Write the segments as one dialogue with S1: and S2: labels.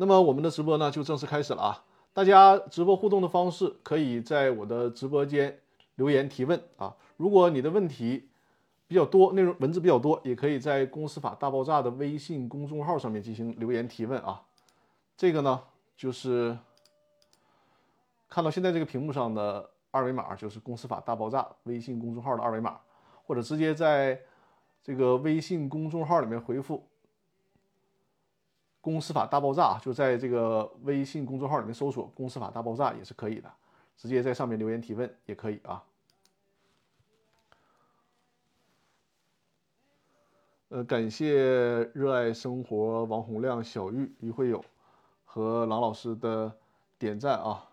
S1: 那么我们的直播呢就正式开始了啊！大家直播互动的方式可以在我的直播间留言提问啊。如果你的问题比较多，内容文字比较多，也可以在“公司法大爆炸”的微信公众号上面进行留言提问啊。这个呢就是看到现在这个屏幕上的二维码，就是“公司法大爆炸”微信公众号的二维码，或者直接在这个微信公众号里面回复。公司法大爆炸就在这个微信公众号里面搜索“公司法大爆炸”也是可以的，直接在上面留言提问也可以啊。呃，感谢热爱生活王洪亮、小玉、于会友和郎老师的点赞啊，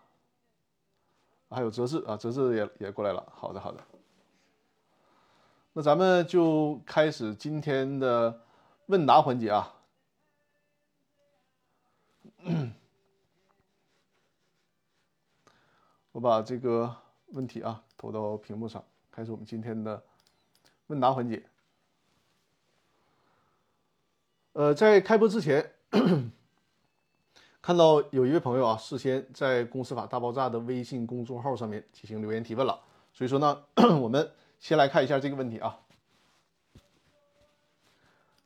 S1: 还有哲志啊，哲志也也过来了。好的，好的。那咱们就开始今天的问答环节啊。我把这个问题啊投到屏幕上，开始我们今天的问答环节。呃，在开播之前，看到有一位朋友啊，事先在《公司法大爆炸》的微信公众号上面进行留言提问了，所以说呢，我们先来看一下这个问题啊，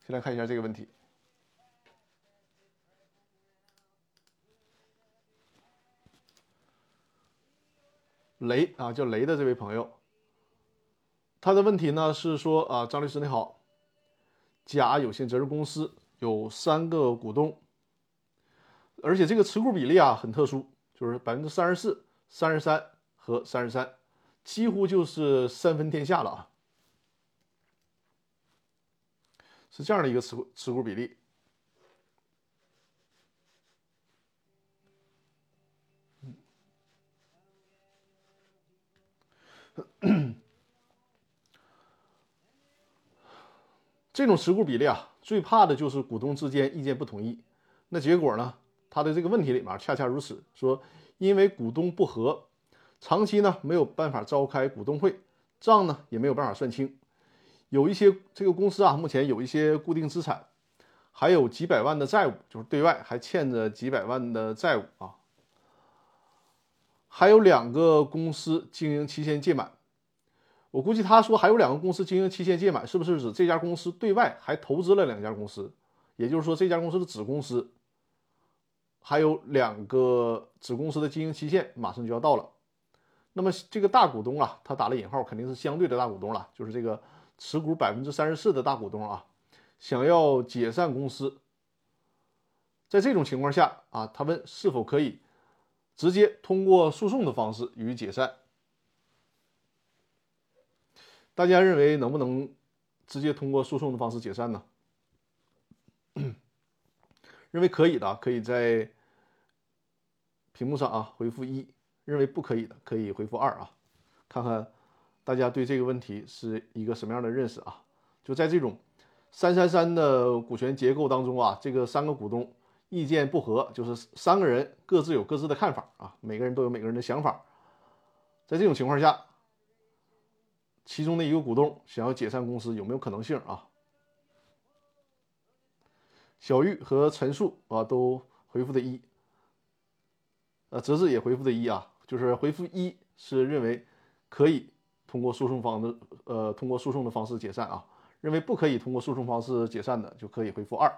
S1: 先来看一下这个问题。雷啊，叫雷的这位朋友，他的问题呢是说啊，张律师你好，甲有限责任公司有三个股东，而且这个持股比例啊很特殊，就是百分之三十四、三十三和三十三，几乎就是三分天下了啊，是这样的一个持股持股比例。这种持股比例啊，最怕的就是股东之间意见不统一。那结果呢？他的这个问题里面恰恰如此，说因为股东不和，长期呢没有办法召开股东会，账呢也没有办法算清。有一些这个公司啊，目前有一些固定资产，还有几百万的债务，就是对外还欠着几百万的债务啊。还有两个公司经营期限届满。我估计他说还有两个公司经营期限届满，是不是指这家公司对外还投资了两家公司？也就是说，这家公司的子公司还有两个子公司的经营期限马上就要到了。那么这个大股东啊，他打了引号，肯定是相对的大股东了，就是这个持股百分之三十四的大股东啊，想要解散公司。在这种情况下啊，他问是否可以直接通过诉讼的方式予以解散？大家认为能不能直接通过诉讼的方式解散呢？认为可以的，可以在屏幕上啊回复一；认为不可以的，可以回复二啊。看看大家对这个问题是一个什么样的认识啊？就在这种三三三的股权结构当中啊，这个三个股东意见不合，就是三个人各自有各自的看法啊，每个人都有每个人的想法。在这种情况下。其中的一个股东想要解散公司，有没有可能性啊？小玉和陈述啊都回复的一，呃，哲志也回复的一啊，就是回复一是认为可以通过诉讼方的呃通过诉讼的方式解散啊，认为不可以通过诉讼方式解散的就可以回复二。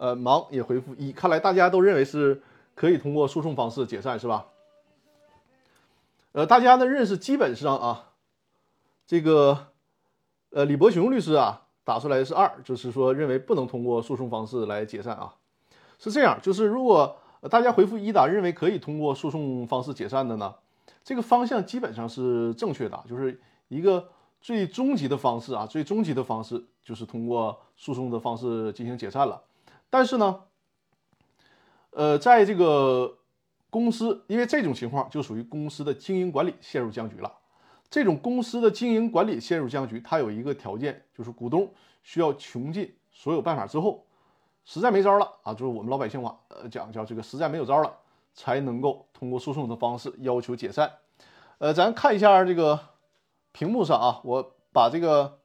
S1: 呃，忙也回复一，看来大家都认为是。可以通过诉讼方式解散是吧？呃，大家的认识基本上啊，这个呃李伯雄律师啊打出来是二，就是说认为不能通过诉讼方式来解散啊。是这样，就是如果大家回复一的认为可以通过诉讼方式解散的呢，这个方向基本上是正确的，就是一个最终极的方式啊，最终极的方式就是通过诉讼的方式进行解散了。但是呢？呃，在这个公司，因为这种情况就属于公司的经营管理陷入僵局了。这种公司的经营管理陷入僵局，它有一个条件，就是股东需要穷尽所有办法之后，实在没招了啊，就是我们老百姓话，呃，讲叫这个实在没有招了，才能够通过诉讼的方式要求解散。呃，咱看一下这个屏幕上啊，我把这个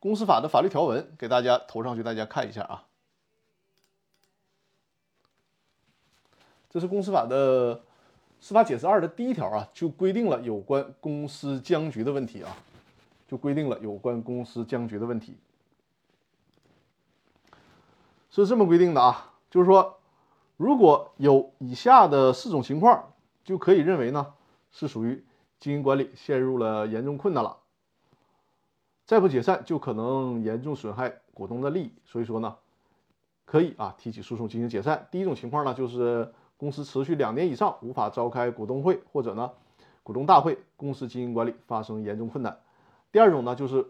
S1: 公司法的法律条文给大家投上去，大家看一下啊。这是公司法的司法解释二的第一条啊，就规定了有关公司僵局的问题啊，就规定了有关公司僵局的问题，是这么规定的啊，就是说，如果有以下的四种情况，就可以认为呢是属于经营管理陷入了严重困难了。再不解散，就可能严重损害股东的利益，所以说呢，可以啊提起诉讼进行解散。第一种情况呢，就是公司持续两年以上无法召开股东会或者呢股东大会，公司经营管理发生严重困难。第二种呢，就是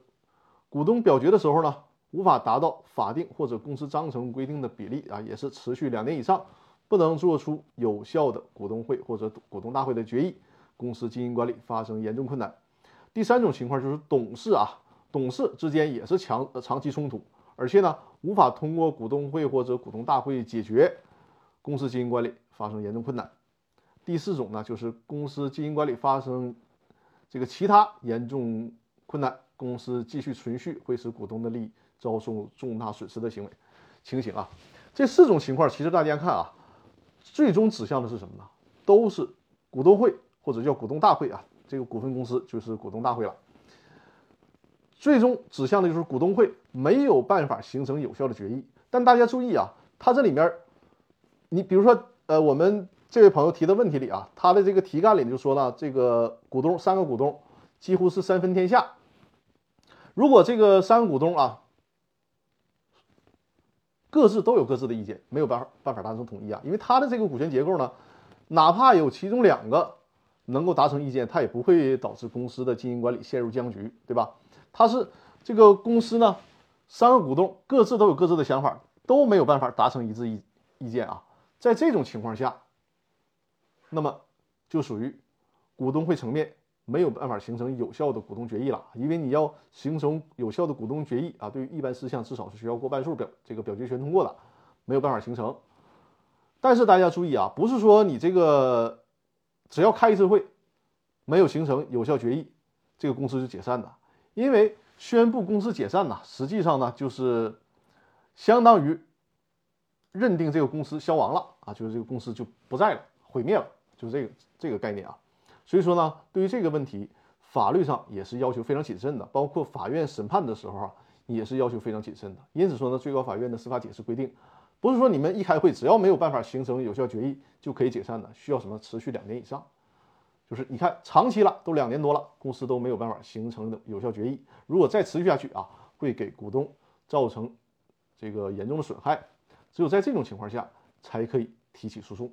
S1: 股东表决的时候呢，无法达到法定或者公司章程规定的比例啊，也是持续两年以上不能做出有效的股东会或者股东大会的决议，公司经营管理发生严重困难。第三种情况就是董事啊。董事之间也是强长期冲突，而且呢无法通过股东会或者股东大会解决，公司经营管理发生严重困难。第四种呢就是公司经营管理发生这个其他严重困难，公司继续存续会使股东的利益遭受重大损失的行为情形啊。这四种情况其实大家看啊，最终指向的是什么呢？都是股东会或者叫股东大会啊，这个股份公司就是股东大会了。最终指向的就是股东会没有办法形成有效的决议。但大家注意啊，它这里面，你比如说，呃，我们这位朋友提的问题里啊，他的这个题干里就说了，这个股东三个股东几乎是三分天下。如果这个三个股东啊，各自都有各自的意见，没有办法办法达成统一啊，因为他的这个股权结构呢，哪怕有其中两个能够达成意见，他也不会导致公司的经营管理陷入僵局，对吧？他是这个公司呢，三个股东各自都有各自的想法，都没有办法达成一致意意见啊。在这种情况下，那么就属于股东会层面没有办法形成有效的股东决议了。因为你要形成有效的股东决议啊，对于一般事项至少是需要过半数表这个表决权通过的，没有办法形成。但是大家注意啊，不是说你这个只要开一次会，没有形成有效决议，这个公司就解散的。因为宣布公司解散呢，实际上呢就是相当于认定这个公司消亡了啊，就是这个公司就不在了，毁灭了，就是这个这个概念啊。所以说呢，对于这个问题，法律上也是要求非常谨慎的，包括法院审判的时候啊，也是要求非常谨慎的。因此说呢，最高法院的司法解释规定，不是说你们一开会只要没有办法形成有效决议就可以解散的，需要什么持续两年以上。就是你看，长期了，都两年多了，公司都没有办法形成有效决议。如果再持续下去啊，会给股东造成这个严重的损害。只有在这种情况下，才可以提起诉讼。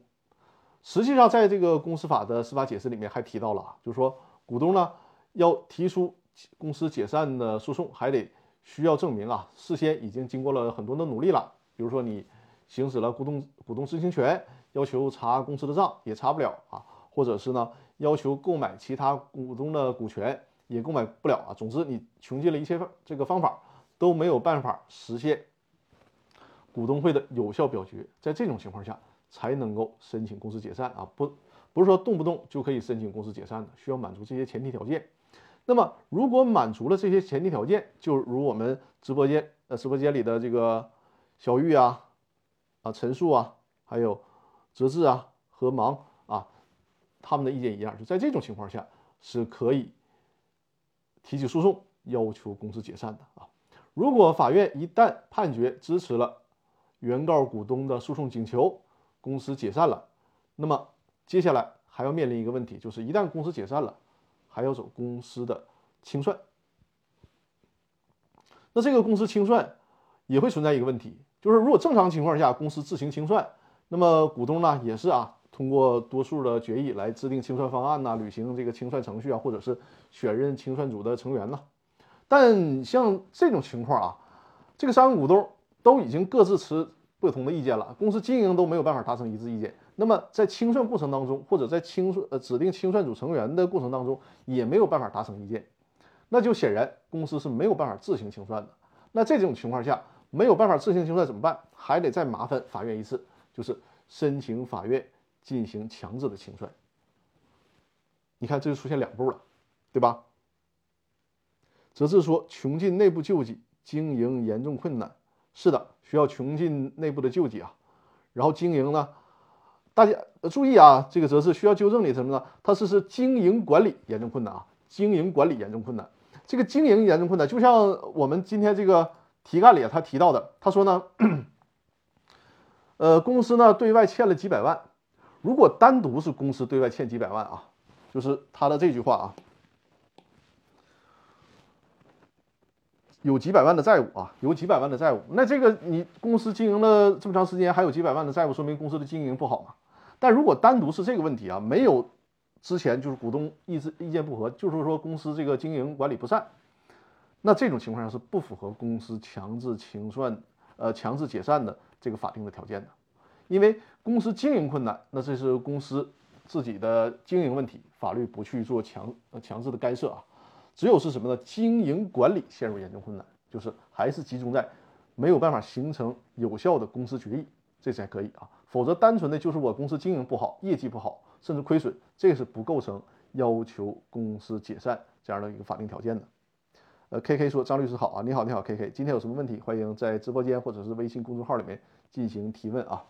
S1: 实际上，在这个公司法的司法解释里面还提到了啊，就是说股东呢要提出公司解散的诉讼，还得需要证明啊，事先已经经过了很多的努力了。比如说你行使了股东股东知情权，要求查公司的账也查不了啊，或者是呢？要求购买其他股东的股权也购买不了啊。总之，你穷尽了一切这个方法都没有办法实现股东会的有效表决。在这种情况下，才能够申请公司解散啊。不，不是说动不动就可以申请公司解散的，需要满足这些前提条件。那么，如果满足了这些前提条件，就如我们直播间呃直播间里的这个小玉啊、啊陈述啊，还有哲志啊和芒啊。他们的意见一样，就在这种情况下是可以提起诉讼，要求公司解散的啊。如果法院一旦判决支持了原告股东的诉讼请求，公司解散了，那么接下来还要面临一个问题，就是一旦公司解散了，还要走公司的清算。那这个公司清算也会存在一个问题，就是如果正常情况下公司自行清算，那么股东呢也是啊。通过多数的决议来制定清算方案呐，履行这个清算程序啊，或者是选任清算组的成员呐。但像这种情况啊，这个三个股东都已经各自持不同的意见了，公司经营都没有办法达成一致意见。那么在清算过程当中，或者在清算呃指定清算组成员的过程当中，也没有办法达成意见，那就显然公司是没有办法自行清算的。那这种情况下没有办法自行清算怎么办？还得再麻烦法院一次，就是申请法院。进行强制的清算，你看这就出现两步了，对吧？则是说穷尽内部救济，经营严重困难，是的，需要穷尽内部的救济啊。然后经营呢，大家注意啊，这个则是需要纠正的什么呢？它是是经营管理严重困难啊，经营管理严重困难。这个经营严重困难，就像我们今天这个题干里他提到的，他说呢，呃，公司呢对外欠了几百万，如果单独是公司对外欠几百万啊，就是他的这句话啊。有几百万的债务啊，有几百万的债务，那这个你公司经营了这么长时间，还有几百万的债务，说明公司的经营不好嘛？但如果单独是这个问题啊，没有之前就是股东意志意见不合，就是说公司这个经营管理不善，那这种情况下是不符合公司强制清算、呃强制解散的这个法定的条件的，因为公司经营困难，那这是公司自己的经营问题，法律不去做强强制的干涉啊。只有是什么呢？经营管理陷入严重困难，就是还是集中在没有办法形成有效的公司决议，这才可以啊。否则，单纯的就是我公司经营不好，业绩不好，甚至亏损，这是不构成要求公司解散这样的一个法定条件的。呃，K K 说：“张律师好啊，你好，你好，K K，今天有什么问题？欢迎在直播间或者是微信公众号里面进行提问啊。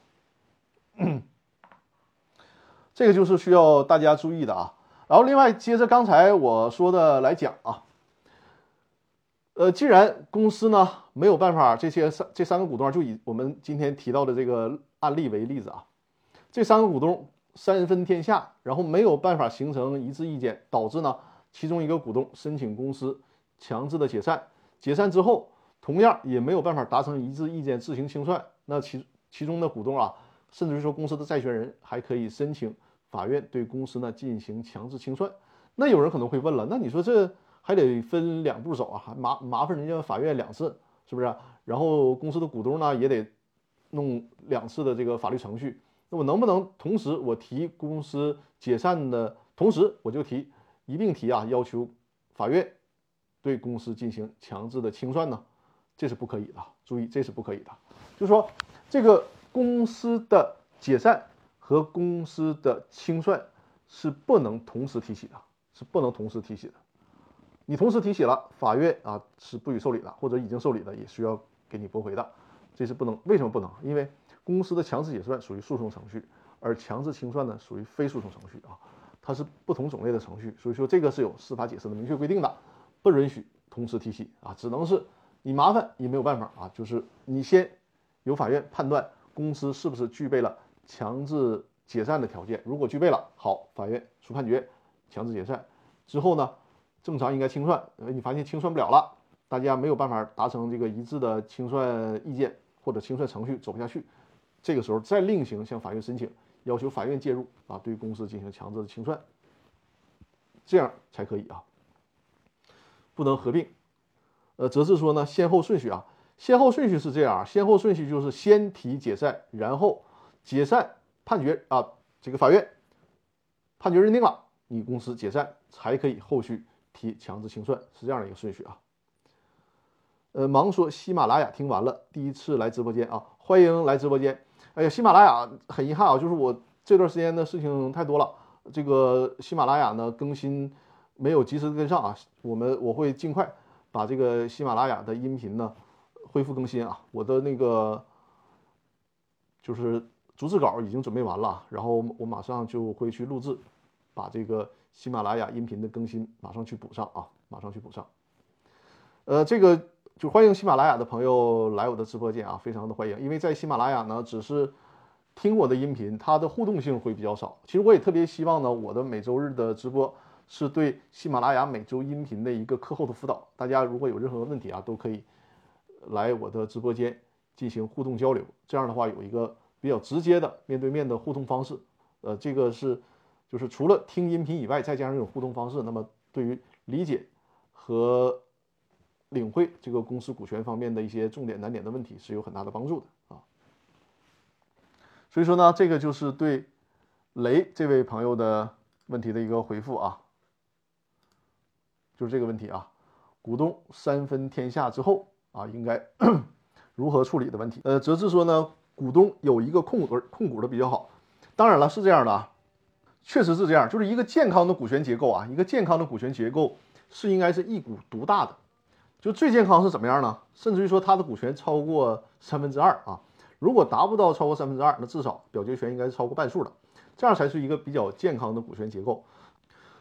S1: 这个就是需要大家注意的啊。”然后，另外接着刚才我说的来讲啊，呃，既然公司呢没有办法，这些三这三个股东就以我们今天提到的这个案例为例子啊，这三个股东三分天下，然后没有办法形成一致意见，导致呢其中一个股东申请公司强制的解散，解散之后同样也没有办法达成一致意见自行清算，那其其中的股东啊，甚至于说公司的债权人还可以申请。法院对公司呢进行强制清算，那有人可能会问了，那你说这还得分两步走啊，还麻麻烦人家法院两次，是不是？然后公司的股东呢也得弄两次的这个法律程序，那我能不能同时我提公司解散的同时，我就提一并提啊，要求法院对公司进行强制的清算呢？这是不可以的，注意这是不可以的，就是说这个公司的解散。和公司的清算是不能同时提起的，是不能同时提起的。你同时提起了，法院啊是不予受理的，或者已经受理的也需要给你驳回的，这是不能。为什么不能？因为公司的强制解散属于诉讼程序，而强制清算呢属于非诉讼程序啊，它是不同种类的程序，所以说这个是有司法解释的明确规定的，不允许同时提起啊，只能是你麻烦也没有办法啊，就是你先由法院判断公司是不是具备了。强制解散的条件，如果具备了，好，法院出判决，强制解散之后呢，正常应该清算，你发现清算不了了，大家没有办法达成这个一致的清算意见或者清算程序走不下去，这个时候再另行向法院申请，要求法院介入啊，对公司进行强制的清算，这样才可以啊，不能合并。呃，则是说呢，先后顺序啊，先后顺序是这样啊，先后顺序就是先提解散，然后。解散判决啊，这个法院判决认定了，你公司解散才可以后续提强制清算，是这样的一个顺序啊。呃，忙说喜马拉雅听完了，第一次来直播间啊，欢迎来直播间。哎呀，喜马拉雅很遗憾啊，就是我这段时间的事情太多了，这个喜马拉雅呢更新没有及时跟上啊，我们我会尽快把这个喜马拉雅的音频呢恢复更新啊，我的那个就是。逐字稿已经准备完了，然后我马上就会去录制，把这个喜马拉雅音频的更新马上去补上啊，马上去补上。呃，这个就欢迎喜马拉雅的朋友来我的直播间啊，非常的欢迎。因为在喜马拉雅呢，只是听我的音频，它的互动性会比较少。其实我也特别希望呢，我的每周日的直播是对喜马拉雅每周音频的一个课后的辅导。大家如果有任何问题啊，都可以来我的直播间进行互动交流。这样的话，有一个。比较直接的面对面的互动方式，呃，这个是就是除了听音频以外，再加上这种互动方式，那么对于理解和领会这个公司股权方面的一些重点难点的问题是有很大的帮助的啊。所以说呢，这个就是对雷这位朋友的问题的一个回复啊，就是这个问题啊，股东三分天下之后啊，应该 如何处理的问题。呃，泽志说呢。股东有一个控股控股的比较好，当然了是这样的啊，确实是这样，就是一个健康的股权结构啊，一个健康的股权结构是应该是一股独大的，就最健康是怎么样呢？甚至于说他的股权超过三分之二啊，如果达不到超过三分之二，那至少表决权应该是超过半数的，这样才是一个比较健康的股权结构。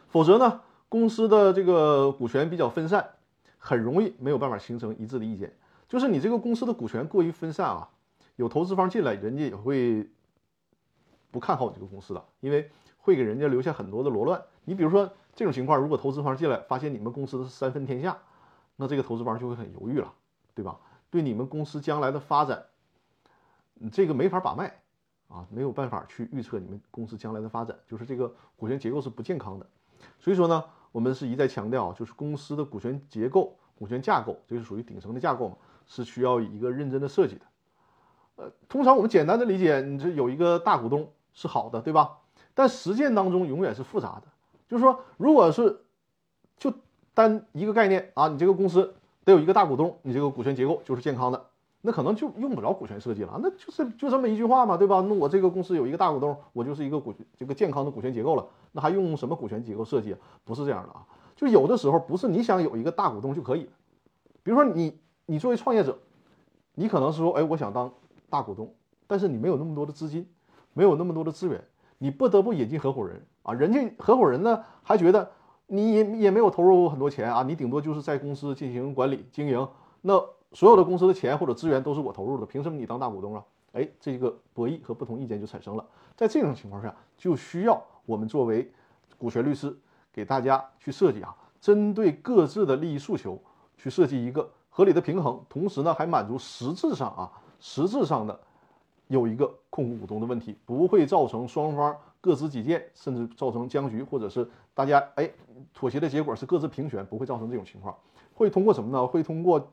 S1: 否则呢，公司的这个股权比较分散，很容易没有办法形成一致的意见。就是你这个公司的股权过于分散啊，有投资方进来，人家也会不看好你这个公司的，因为会给人家留下很多的罗乱。你比如说这种情况，如果投资方进来发现你们公司是三分天下。那这个投资方就会很犹豫了，对吧？对你们公司将来的发展，这个没法把脉啊，没有办法去预测你们公司将来的发展，就是这个股权结构是不健康的。所以说呢，我们是一再强调，就是公司的股权结构、股权架构，这是属于顶层的架构嘛，是需要一个认真的设计的。呃，通常我们简单的理解，你这有一个大股东是好的，对吧？但实践当中永远是复杂的，就是说，如果是就。单一个概念啊，你这个公司得有一个大股东，你这个股权结构就是健康的，那可能就用不着股权设计了，那就是就这么一句话嘛，对吧？那我这个公司有一个大股东，我就是一个股这个健康的股权结构了，那还用什么股权结构设计？不是这样的啊，就有的时候不是你想有一个大股东就可以，比如说你你作为创业者，你可能是说，哎，我想当大股东，但是你没有那么多的资金，没有那么多的资源，你不得不引进合伙人啊，人家合伙人呢还觉得。你也也没有投入很多钱啊，你顶多就是在公司进行管理经营，那所有的公司的钱或者资源都是我投入的，凭什么你当大股东啊？哎，这个博弈和不同意见就产生了。在这种情况下，就需要我们作为股权律师给大家去设计啊，针对各自的利益诉求去设计一个合理的平衡，同时呢还满足实质上啊实质上的有一个控股股东的问题，不会造成双方。各执己见，甚至造成僵局，或者是大家哎妥协的结果是各自平权，不会造成这种情况。会通过什么呢？会通过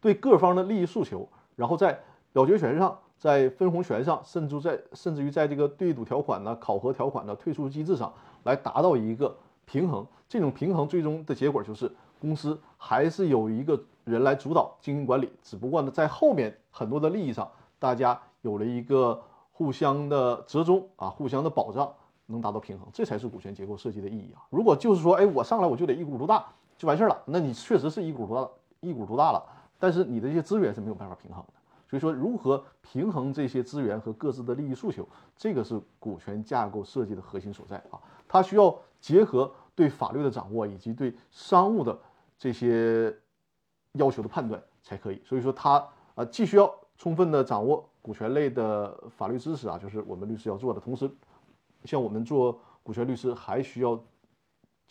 S1: 对各方的利益诉求，然后在表决权上，在分红权上，甚至在甚至于在这个对赌条款呢、考核条款的退出机制上来达到一个平衡。这种平衡最终的结果就是公司还是有一个人来主导经营管理，只不过呢在后面很多的利益上，大家有了一个。互相的折中啊，互相的保障，能达到平衡，这才是股权结构设计的意义啊。如果就是说，哎，我上来我就得一股独大就完事儿了，那你确实是一股独大，一股独大了，但是你的这些资源是没有办法平衡的。所以说，如何平衡这些资源和各自的利益诉求，这个是股权架构设计的核心所在啊。它需要结合对法律的掌握以及对商务的这些要求的判断才可以。所以说，他啊，既需要充分的掌握。股权类的法律知识啊，就是我们律师要做的。同时，像我们做股权律师，还需要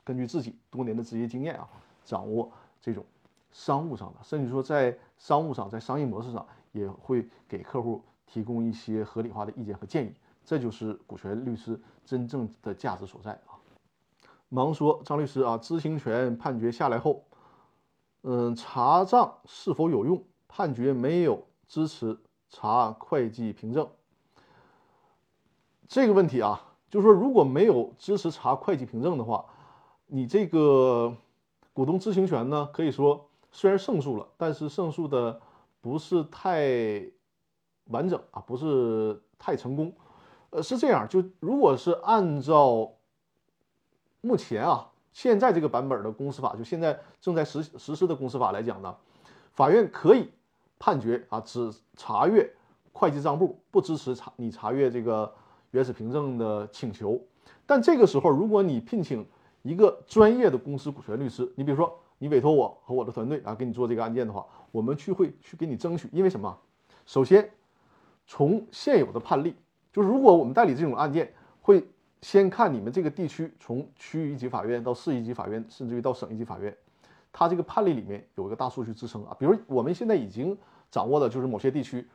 S1: 根据自己多年的职业经验啊，掌握这种商务上的，甚至说在商务上，在商业模式上，也会给客户提供一些合理化的意见和建议。这就是股权律师真正的价值所在啊。忙说张律师啊，知情权判决下来后，嗯，查账是否有用？判决没有支持。查会计凭证这个问题啊，就是说，如果没有支持查会计凭证的话，你这个股东知情权呢，可以说虽然胜诉了，但是胜诉的不是太完整啊，不是太成功。呃，是这样，就如果是按照目前啊，现在这个版本的公司法，就现在正在实实施的公司法来讲呢，法院可以。判决啊，只查阅会计账簿，不支持查你查阅这个原始凭证的请求。但这个时候，如果你聘请一个专业的公司股权律师，你比如说你委托我和我的团队啊，给你做这个案件的话，我们去会去给你争取。因为什么？首先，从现有的判例，就是如果我们代理这种案件，会先看你们这个地区从区一级法院到市一级法院，甚至于到省一级法院。它这个判例里面有一个大数据支撑啊，比如我们现在已经掌握的就是某些地区，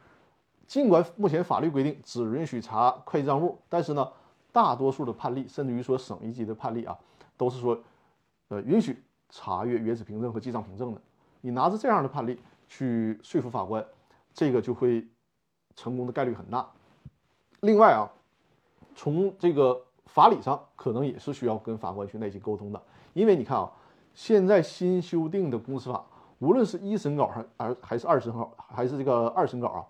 S1: 尽管目前法律规定只允许查会计账簿，但是呢，大多数的判例，甚至于说省一级的判例啊，都是说，呃，允许查阅原始凭证和记账凭证的。你拿着这样的判例去说服法官，这个就会成功的概率很大。另外啊，从这个法理上，可能也是需要跟法官去耐心沟通的，因为你看啊。现在新修订的公司法，无论是一审稿还还还是二审稿，还是这个二审稿啊，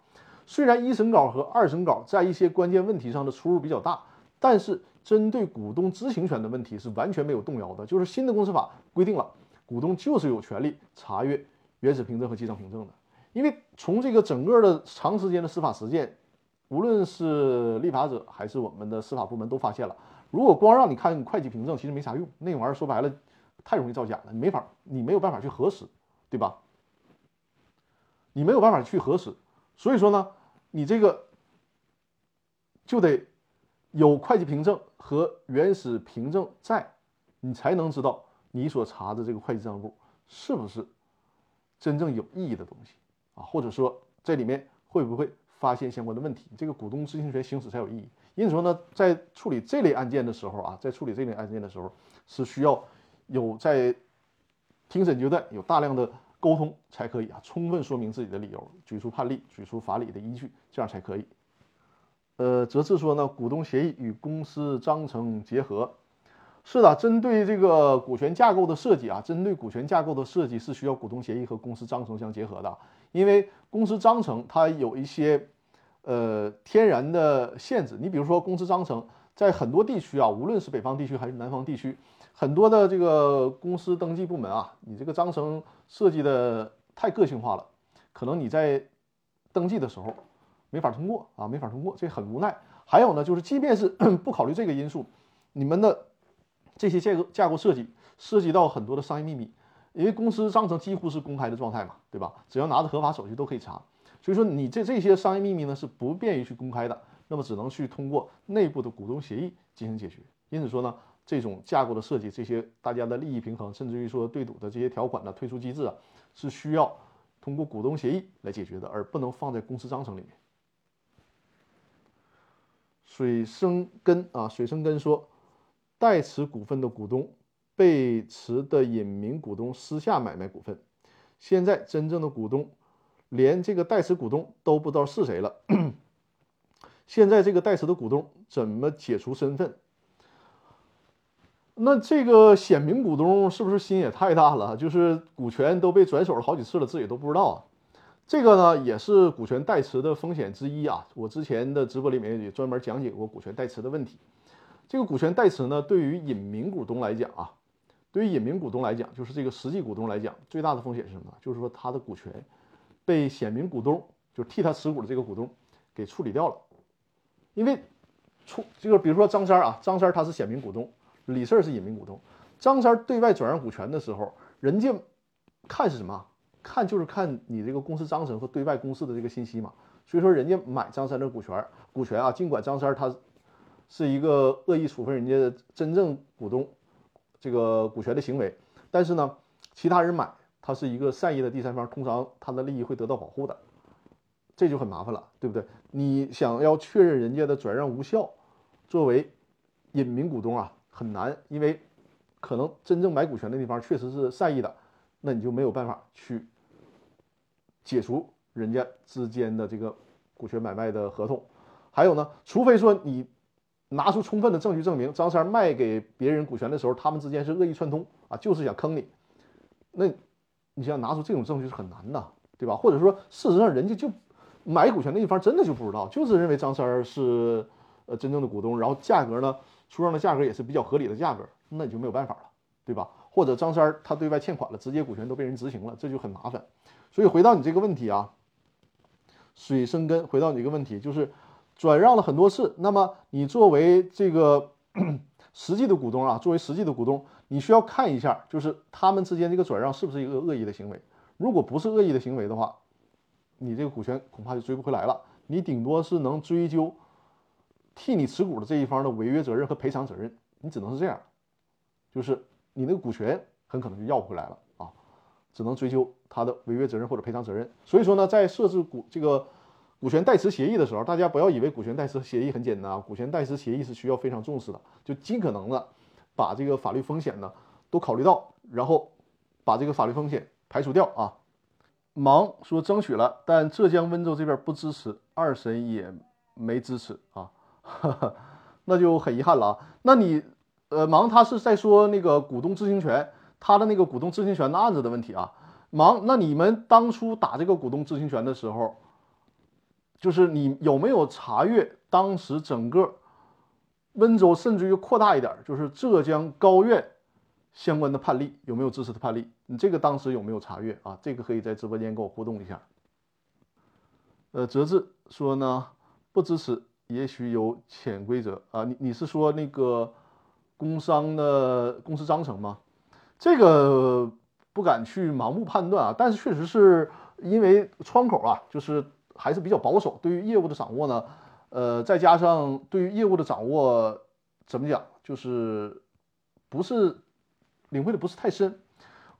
S1: 虽然一审稿和二审稿在一些关键问题上的出入比较大，但是针对股东知情权的问题是完全没有动摇的。就是新的公司法规定了，股东就是有权利查阅原始凭证和记账凭证的。因为从这个整个的长时间的司法实践，无论是立法者还是我们的司法部门都发现了，如果光让你看会计凭证，其实没啥用。那玩意儿说白了，太容易造假了，你没法，你没有办法去核实，对吧？你没有办法去核实，所以说呢，你这个就得有会计凭证和原始凭证在，你才能知道你所查的这个会计账簿是不是真正有意义的东西。啊，或者说这里面会不会发现相关的问题？这个股东知情权行使才有意义。因此说呢，在处理这类案件的时候啊，在处理这类案件的时候，是需要有在庭审阶段有大量的沟通才可以啊，充分说明自己的理由，举出判例，举出法理的依据，这样才可以。呃，则是说呢，股东协议与公司章程结合。是的，针对这个股权架构的设计啊，针对股权架构的设计是需要股东协议和公司章程相结合的。因为公司章程它有一些呃天然的限制。你比如说，公司章程在很多地区啊，无论是北方地区还是南方地区，很多的这个公司登记部门啊，你这个章程设计的太个性化了，可能你在登记的时候没法通过啊，没法通过，这很无奈。还有呢，就是即便是 不考虑这个因素，你们的。这些架构架构设计涉及到很多的商业秘密，因为公司章程几乎是公开的状态嘛，对吧？只要拿着合法手续都可以查，所以说你这这些商业秘密呢是不便于去公开的，那么只能去通过内部的股东协议进行解决。因此说呢，这种架构的设计，这些大家的利益平衡，甚至于说对赌的这些条款的退出机制啊，是需要通过股东协议来解决的，而不能放在公司章程里面。水生根啊，水生根说。代持股份的股东，被持的隐名股东私下买卖股份，现在真正的股东连这个代持股东都不知道是谁了。现在这个代持的股东怎么解除身份？那这个显名股东是不是心也太大了？就是股权都被转手了好几次了，自己都不知道啊。这个呢，也是股权代持的风险之一啊。我之前的直播里面也专门讲解过股权代持的问题。这个股权代持呢，对于隐名股东来讲啊，对于隐名股东来讲，就是这个实际股东来讲，最大的风险是什么呢？就是说他的股权被显名股东，就替他持股的这个股东给处理掉了。因为出这个，比如说张三啊，张三他是显名股东，李四是隐名股东。张三对外转让股权的时候，人家看是什么？看就是看你这个公司章程和对外公示的这个信息嘛。所以说，人家买张三的股权，股权啊，尽管张三他。是一个恶意处分人家的真正股东这个股权的行为，但是呢，其他人买他是一个善意的第三方，通常他的利益会得到保护的，这就很麻烦了，对不对？你想要确认人家的转让无效，作为隐名股东啊，很难，因为可能真正买股权的地方确实是善意的，那你就没有办法去解除人家之间的这个股权买卖的合同。还有呢，除非说你。拿出充分的证据证明张三卖给别人股权的时候，他们之间是恶意串通啊，就是想坑你。那你想拿出这种证据是很难的，对吧？或者说，事实上人家就买股权那一方真的就不知道，就是认为张三是呃真正的股东，然后价格呢出让的价格也是比较合理的价格，那你就没有办法了，对吧？或者张三他对外欠款了，直接股权都被人执行了，这就很麻烦。所以回到你这个问题啊，水生根，回到你这个问题就是。转让了很多次，那么你作为这个 实际的股东啊，作为实际的股东，你需要看一下，就是他们之间这个转让是不是一个恶意的行为。如果不是恶意的行为的话，你这个股权恐怕就追不回来了。你顶多是能追究替你持股的这一方的违约责任和赔偿责任，你只能是这样，就是你那个股权很可能就要不回来了啊，只能追究他的违约责任或者赔偿责任。所以说呢，在设置股这个。股权代持协议的时候，大家不要以为股权代持协议很简单啊！股权代持协议是需要非常重视的，就尽可能的把这个法律风险呢都考虑到，然后把这个法律风险排除掉啊。忙说争取了，但浙江温州这边不支持，二审也没支持啊，那就很遗憾了啊。那你呃，忙他是在说那个股东知情权，他的那个股东知情权的案子的问题啊。忙，那你们当初打这个股东知情权的时候？就是你有没有查阅当时整个温州，甚至于扩大一点，就是浙江高院相关的判例，有没有支持的判例？你这个当时有没有查阅啊？这个可以在直播间跟我互动一下。呃，哲志说呢，不支持，也许有潜规则啊。你你是说那个工商的公司章程吗？这个不敢去盲目判断啊，但是确实是因为窗口啊，就是还是比较保守，对于业务的掌握呢，呃，再加上对于业务的掌握，怎么讲，就是不是领会的不是太深。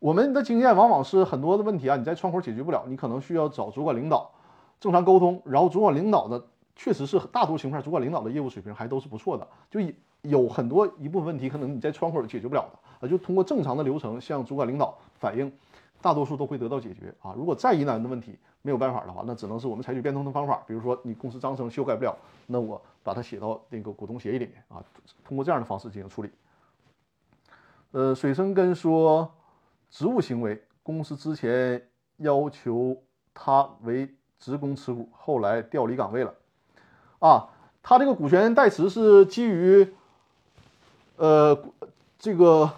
S1: 我们的经验往往是很多的问题啊，你在窗口解决不了，你可能需要找主管领导。正常沟通，然后主管领导的确实是大多情况下，主管领导的业务水平还都是不错的。就有很多一部分问题，可能你在窗口解决不了的啊，就通过正常的流程向主管领导反映，大多数都会得到解决啊。如果再疑难的问题没有办法的话，那只能是我们采取变通的方法，比如说你公司章程修改不了，那我把它写到那个股东协议里面啊，通过这样的方式进行处理。呃，水生根说，职务行为，公司之前要求他为。职工持股，后来调离岗位了，啊，他这个股权代持是基于，呃，这个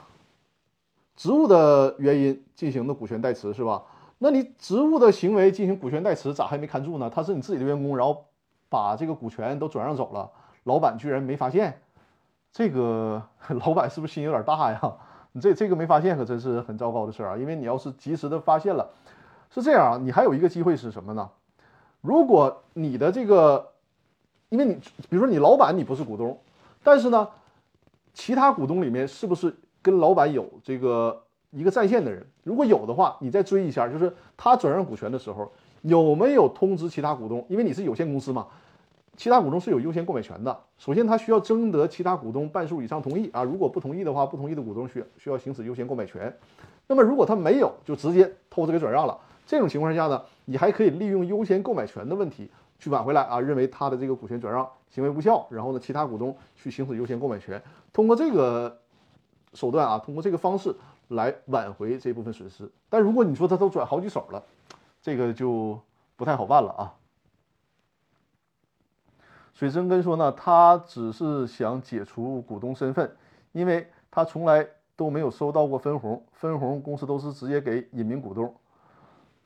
S1: 职务的原因进行的股权代持是吧？那你职务的行为进行股权代持，咋还没看住呢？他是你自己的员工，然后把这个股权都转让走了，老板居然没发现，这个 老板是不是心有点大呀？你这这个没发现可真是很糟糕的事儿啊！因为你要是及时的发现了，是这样啊，你还有一个机会是什么呢？如果你的这个，因为你比如说你老板你不是股东，但是呢，其他股东里面是不是跟老板有这个一个在线的人？如果有的话，你再追一下，就是他转让股权的时候有没有通知其他股东？因为你是有限公司嘛，其他股东是有优先购买权的。首先他需要征得其他股东半数以上同意啊，如果不同意的话，不同意的股东需需要行使优先购买权。那么如果他没有，就直接偷着给转让了。这种情况下呢，你还可以利用优先购买权的问题去挽回来啊，认为他的这个股权转让行为无效，然后呢，其他股东去行使优先购买权，通过这个手段啊，通过这个方式来挽回这部分损失。但如果你说他都转好几手了，这个就不太好办了啊。水生根说呢，他只是想解除股东身份，因为他从来都没有收到过分红，分红公司都是直接给隐名股东。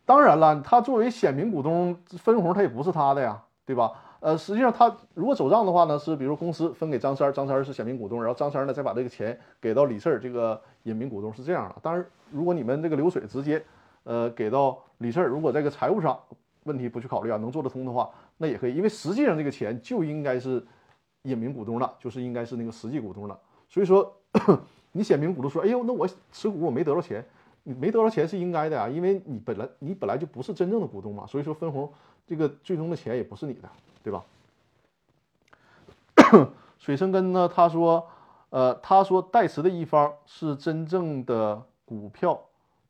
S1: 当然了，他作为显名股东，分红他也不是他的呀，对吧？呃，实际上他如果走账的话呢，是比如公司分给张三儿，张三儿是显名股东，然后张三儿呢再把这个钱给到李四儿这个隐名股东，是这样的。当然，如果你们这个流水直接，呃，给到李四儿，如果这个财务上问题不去考虑啊，能做得通的话，那也可以，因为实际上这个钱就应该是隐名股东的，就是应该是那个实际股东的。所以说，你显名股东说，哎呦，那我持股我没得到钱。你没得到钱是应该的呀，因为你本来你本来就不是真正的股东嘛，所以说分红这个最终的钱也不是你的，对吧？水生根呢，他说，呃，他说代持的一方是真正的股票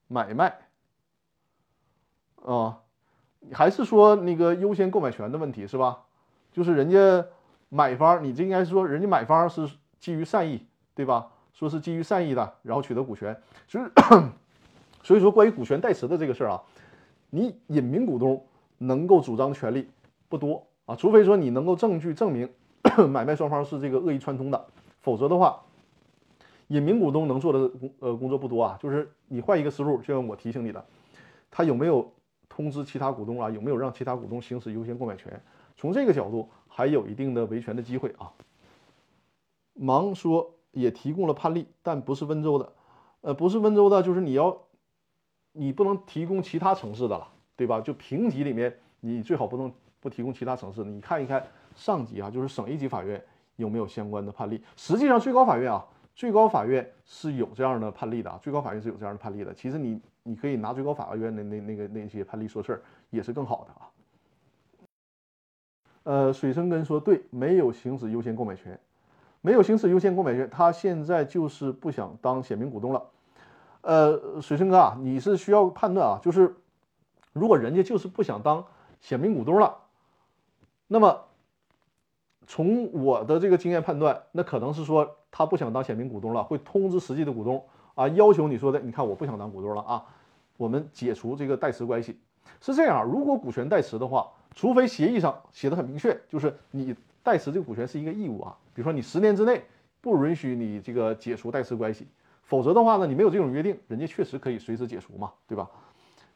S1: 买卖，啊，还是说那个优先购买权的问题是吧？就是人家买方，你这应该是说人家买方是基于善意，对吧？说是基于善意的，然后取得股权，就是。所以说，关于股权代持的这个事儿啊，你隐名股东能够主张的权利不多啊，除非说你能够证据证明 买卖双方是这个恶意串通的，否则的话，隐名股东能做的工呃工作不多啊。就是你换一个思路，就像我提醒你的，他有没有通知其他股东啊？有没有让其他股东行使优先购买权？从这个角度，还有一定的维权的机会啊。忙说也提供了判例，但不是温州的，呃，不是温州的，就是你要。你不能提供其他城市的了，对吧？就评级里面，你最好不能不提供其他城市。你看一看上级啊，就是省一级法院有没有相关的判例。实际上，最高法院啊，最高法院是有这样的判例的啊。最高法院是有这样的判例的。其实你你可以拿最高法院的那那个那些判例说事儿，也是更好的啊。呃，水生根说对，没有行使优先购买权，没有行使优先购买权，他现在就是不想当显名股东了。呃，水生哥啊，你是需要判断啊，就是如果人家就是不想当显名股东了，那么从我的这个经验判断，那可能是说他不想当显名股东了，会通知实际的股东啊，要求你说的，你看我不想当股东了啊，我们解除这个代持关系，是这样。如果股权代持的话，除非协议上写的很明确，就是你代持这个股权是一个义务啊，比如说你十年之内不允许你这个解除代持关系。否则的话呢，你没有这种约定，人家确实可以随时解除嘛，对吧？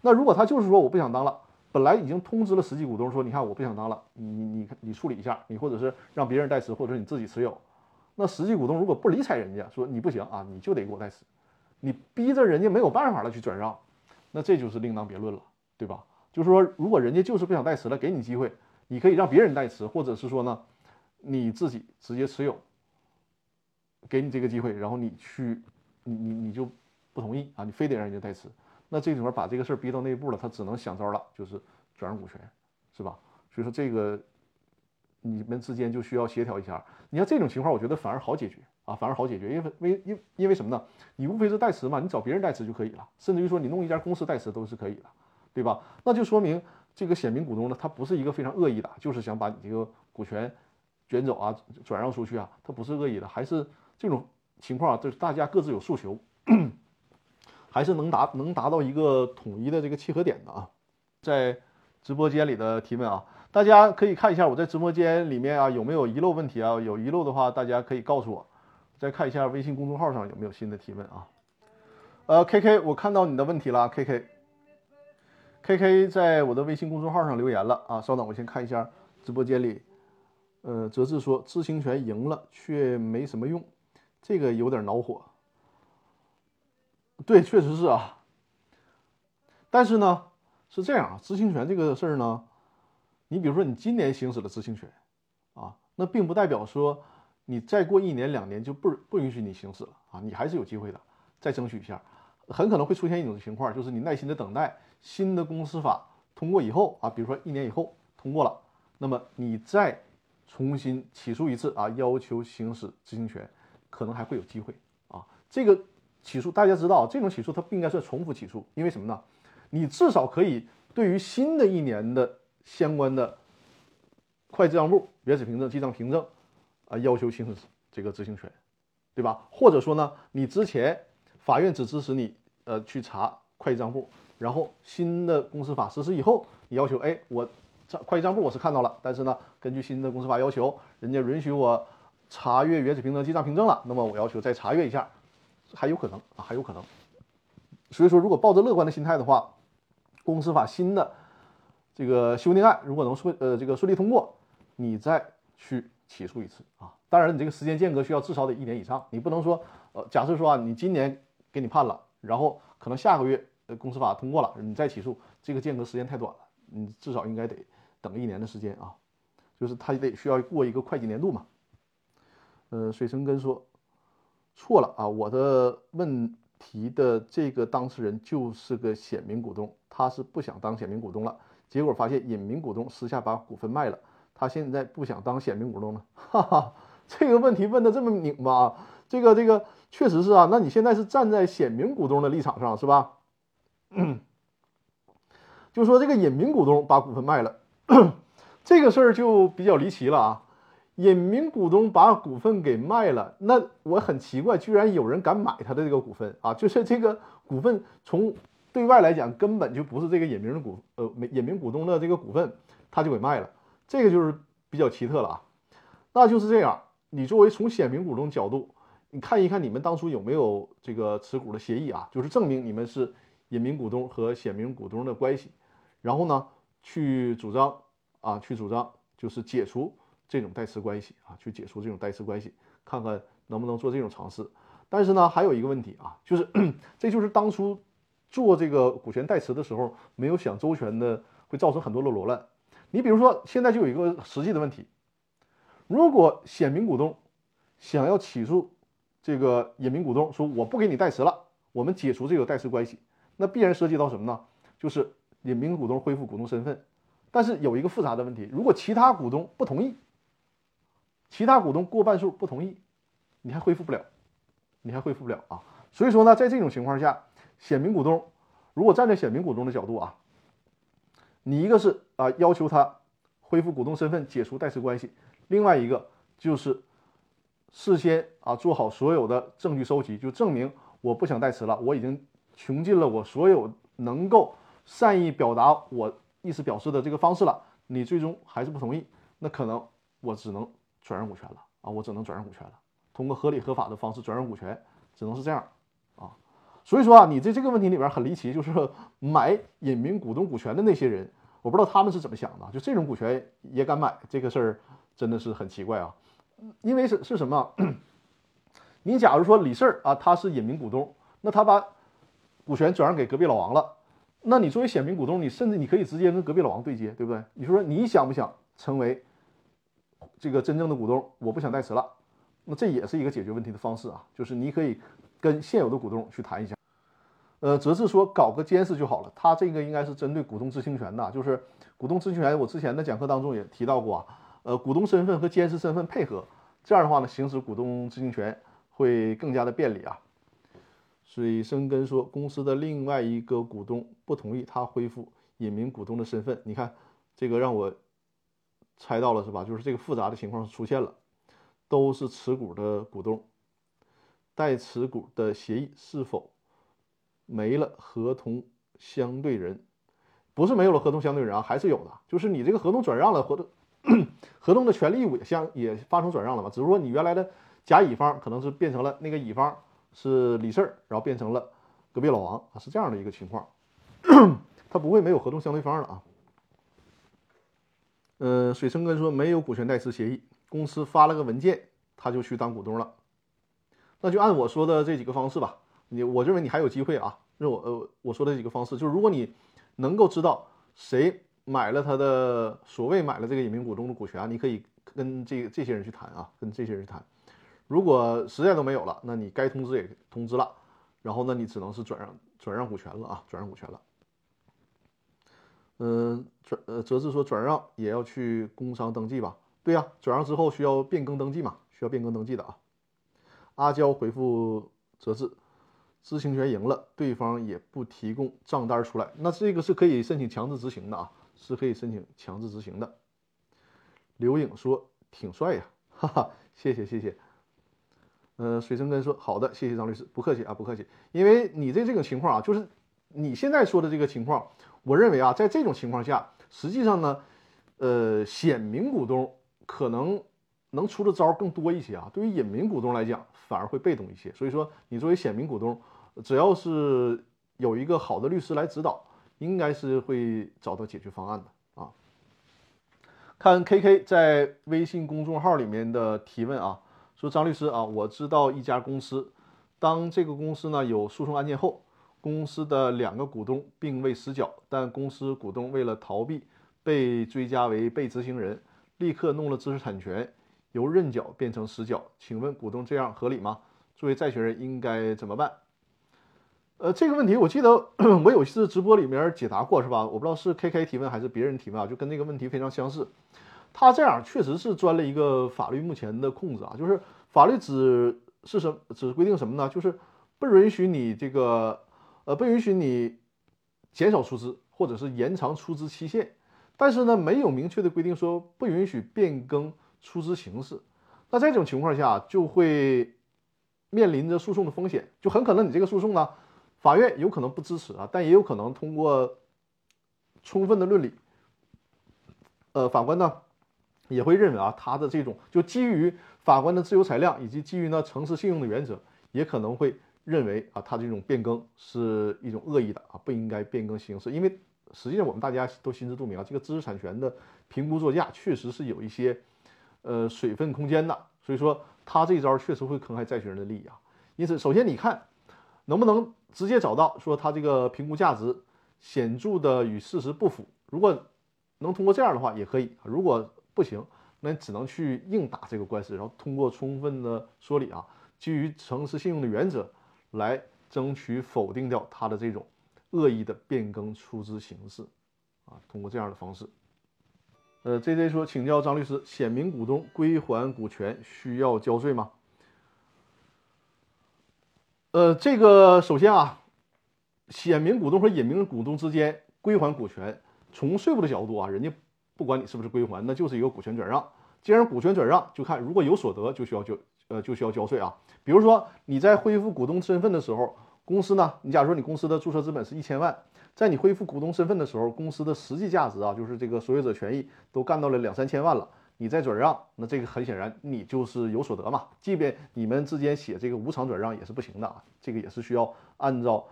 S1: 那如果他就是说我不想当了，本来已经通知了实际股东说，你看我不想当了，你你你你处理一下，你或者是让别人代持，或者你自己持有。那实际股东如果不理睬人家，说你不行啊，你就得给我代持，你逼着人家没有办法了去转让，那这就是另当别论了，对吧？就是说，如果人家就是不想代持了，给你机会，你可以让别人代持，或者是说呢，你自己直接持有，给你这个机会，然后你去。你你你就不同意啊？你非得让人家代持，那这里面把这个事儿逼到那一步了，他只能想招了，就是转让股权，是吧？所以说这个你们之间就需要协调一下。你像这种情况，我觉得反而好解决啊，反而好解决，因为为因因为什么呢？你无非是代持嘛，你找别人代持就可以了，甚至于说你弄一家公司代持都是可以的，对吧？那就说明这个显名股东呢，他不是一个非常恶意的，就是想把你这个股权卷走啊，转让出去啊，他不是恶意的，还是这种。情况，就是大家各自有诉求，还是能达能达到一个统一的这个契合点的啊。在直播间里的提问啊，大家可以看一下我在直播间里面啊有没有遗漏问题啊？有遗漏的话，大家可以告诉我。再看一下微信公众号上有没有新的提问啊？呃，K K，我看到你的问题了，K K，K K 在我的微信公众号上留言了啊。稍等，我先看一下直播间里。呃，泽志说知情权赢了却没什么用。这个有点恼火，对，确实是啊。但是呢，是这样啊，知情权这个事儿呢，你比如说你今年行使了知情权，啊，那并不代表说你再过一年两年就不不允许你行使了啊，你还是有机会的，再争取一下。很可能会出现一种情况，就是你耐心的等待新的公司法通过以后啊，比如说一年以后通过了，那么你再重新起诉一次啊，要求行使知情权。可能还会有机会啊！这个起诉大家知道，这种起诉它不应该算重复起诉，因为什么呢？你至少可以对于新的一年的相关的会计账簿、原始凭证、记账凭证啊，要求行使这个执行权，对吧？或者说呢，你之前法院只支持你呃去查会计账簿，然后新的公司法实施以后，你要求哎，我账会计账簿我是看到了，但是呢，根据新的公司法要求，人家允许我。查阅原始凭证、记账凭证了，那么我要求再查阅一下，还有可能啊，还有可能。所以说，如果抱着乐观的心态的话，公司法新的这个修订案如果能顺呃这个顺利通过，你再去起诉一次啊。当然，你这个时间间隔需要至少得一年以上，你不能说呃假设说啊，你今年给你判了，然后可能下个月呃公司法通过了，你再起诉，这个间隔时间太短了，你至少应该得等一年的时间啊，就是他得需要过一个会计年度嘛。呃，水生根说错了啊！我的问题的这个当事人就是个显名股东，他是不想当显名股东了，结果发现隐名股东私下把股份卖了，他现在不想当显名股东了。哈哈，这个问题问的这么拧巴，这个这个确实是啊。那你现在是站在显名股东的立场上是吧？就说这个隐名股东把股份卖了，这个事儿就比较离奇了啊。隐名股东把股份给卖了，那我很奇怪，居然有人敢买他的这个股份啊！就是这个股份从对外来讲根本就不是这个隐名的股，呃，隐名股东的这个股份，他就给卖了，这个就是比较奇特了啊。那就是这样，你作为从显名股东角度，你看一看你们当初有没有这个持股的协议啊，就是证明你们是隐名股东和显名股东的关系，然后呢，去主张啊，去主张就是解除。这种代持关系啊，去解除这种代持关系，看看能不能做这种尝试。但是呢，还有一个问题啊，就是 这就是当初做这个股权代持的时候没有想周全的，会造成很多的罗乱。你比如说，现在就有一个实际的问题：如果显名股东想要起诉这个隐名股东，说我不给你代持了，我们解除这个代持关系，那必然涉及到什么呢？就是隐名股东恢复股东身份。但是有一个复杂的问题，如果其他股东不同意。其他股东过半数不同意，你还恢复不了，你还恢复不了啊！所以说呢，在这种情况下，显名股东如果站在显名股东的角度啊，你一个是啊要求他恢复股东身份，解除代持关系；另外一个就是事先啊做好所有的证据收集，就证明我不想代持了，我已经穷尽了我所有能够善意表达我意思表示的这个方式了，你最终还是不同意，那可能我只能。转让股权了啊！我只能转让股权了，通过合理合法的方式转让股权，只能是这样啊。所以说啊，你在这个问题里边很离奇，就是买隐名股东股权的那些人，我不知道他们是怎么想的，就这种股权也敢买，这个事儿真的是很奇怪啊。因为是是什么？你假如说李四啊，他是隐名股东，那他把股权转让给隔壁老王了，那你作为显名股东，你甚至你可以直接跟隔壁老王对接，对不对？你说你想不想成为这个真正的股东？我不想代持了，那这也是一个解决问题的方式啊，就是你可以跟现有的股东去谈一下。呃，则是说搞个监事就好了，他这个应该是针对股东知情权的，就是股东知情权，我之前的讲课当中也提到过啊，呃，股东身份和监事身份配合，这样的话呢，行使股东知情权会更加的便利啊。水生根说，公司的另外一个股东不同意他恢复隐名股东的身份，你看这个让我猜到了是吧？就是这个复杂的情况出现了，都是持股的股东，代持股的协议是否？没了合同相对人，不是没有了合同相对人啊，还是有的。就是你这个合同转让了，合同 合同的权利义务也相也发生转让了嘛？只是说你原来的甲乙方可能是变成了那个乙方是李四儿，然后变成了隔壁老王啊，是这样的一个情况。他不会没有合同相对方了啊。嗯，水生根说没有股权代持协议，公司发了个文件，他就去当股东了。那就按我说的这几个方式吧。你我认为你还有机会啊！那我呃我说的几个方式，就是如果你能够知道谁买了他的所谓买了这个隐名股东的股权，你可以跟这这些人去谈啊，跟这些人去谈。如果实在都没有了，那你该通知也通知了，然后呢，你只能是转让转让股权了啊，转让股权了。嗯，转呃则是说转让也要去工商登记吧？对呀，转让之后需要变更登记嘛？需要变更登记的啊。阿娇回复则是。知情权赢了，对方也不提供账单出来，那这个是可以申请强制执行的啊，是可以申请强制执行的。刘颖说：“挺帅呀，哈哈，谢谢谢谢。”呃，水生根说：“好的，谢谢张律师，不客气啊，不客气。因为你这这种情况啊，就是你现在说的这个情况，我认为啊，在这种情况下，实际上呢，呃，显名股东可能能出的招更多一些啊，对于隐名股东来讲，反而会被动一些。所以说，你作为显名股东。”只要是有一个好的律师来指导，应该是会找到解决方案的啊。看 K K 在微信公众号里面的提问啊，说张律师啊，我知道一家公司，当这个公司呢有诉讼案件后，公司的两个股东并未实缴，但公司股东为了逃避被追加为被执行人，立刻弄了知识产权，由认缴变成实缴，请问股东这样合理吗？作为债权人应该怎么办？呃，这个问题我记得 我有一次直播里面解答过，是吧？我不知道是 K K 提问还是别人提问啊，就跟那个问题非常相似。他这样确实是钻了一个法律目前的空子啊，就是法律只是什只规定什么呢？就是不允许你这个呃不允许你减少出资或者是延长出资期限，但是呢没有明确的规定说不允许变更出资形式。那这种情况下就会面临着诉讼的风险，就很可能你这个诉讼呢。法院有可能不支持啊，但也有可能通过充分的论理，呃，法官呢也会认为啊，他的这种就基于法官的自由裁量以及基于呢诚实信用的原则，也可能会认为啊，他这种变更是一种恶意的啊，不应该变更形式。因为实际上我们大家都心知肚明啊，这个知识产权的评估作价确实是有一些呃水分空间的，所以说他这一招确实会坑害债权人的利益啊。因此，首先你看能不能。直接找到说他这个评估价值显著的与事实不符，如果能通过这样的话也可以，如果不行，那只能去硬打这个官司，然后通过充分的说理啊，基于诚实信用的原则来争取否定掉他的这种恶意的变更出资形式啊，通过这样的方式。呃，J J 说，请教张律师，显名股东归还股权需要交税吗？呃，这个首先啊，显名股东和隐名股东之间归还股权，从税务的角度啊，人家不管你是不是归还，那就是一个股权转让。既然股权转让，就看如果有所得就需要交，呃，就需要交税啊。比如说你在恢复股东身份的时候，公司呢，你假如说你公司的注册资本是一千万，在你恢复股东身份的时候，公司的实际价值啊，就是这个所有者权益都干到了两三千万了，你再转让，那这个很显然你就是有所得嘛。即便你们之间写这个无偿转让也是不行的啊，这个也是需要按照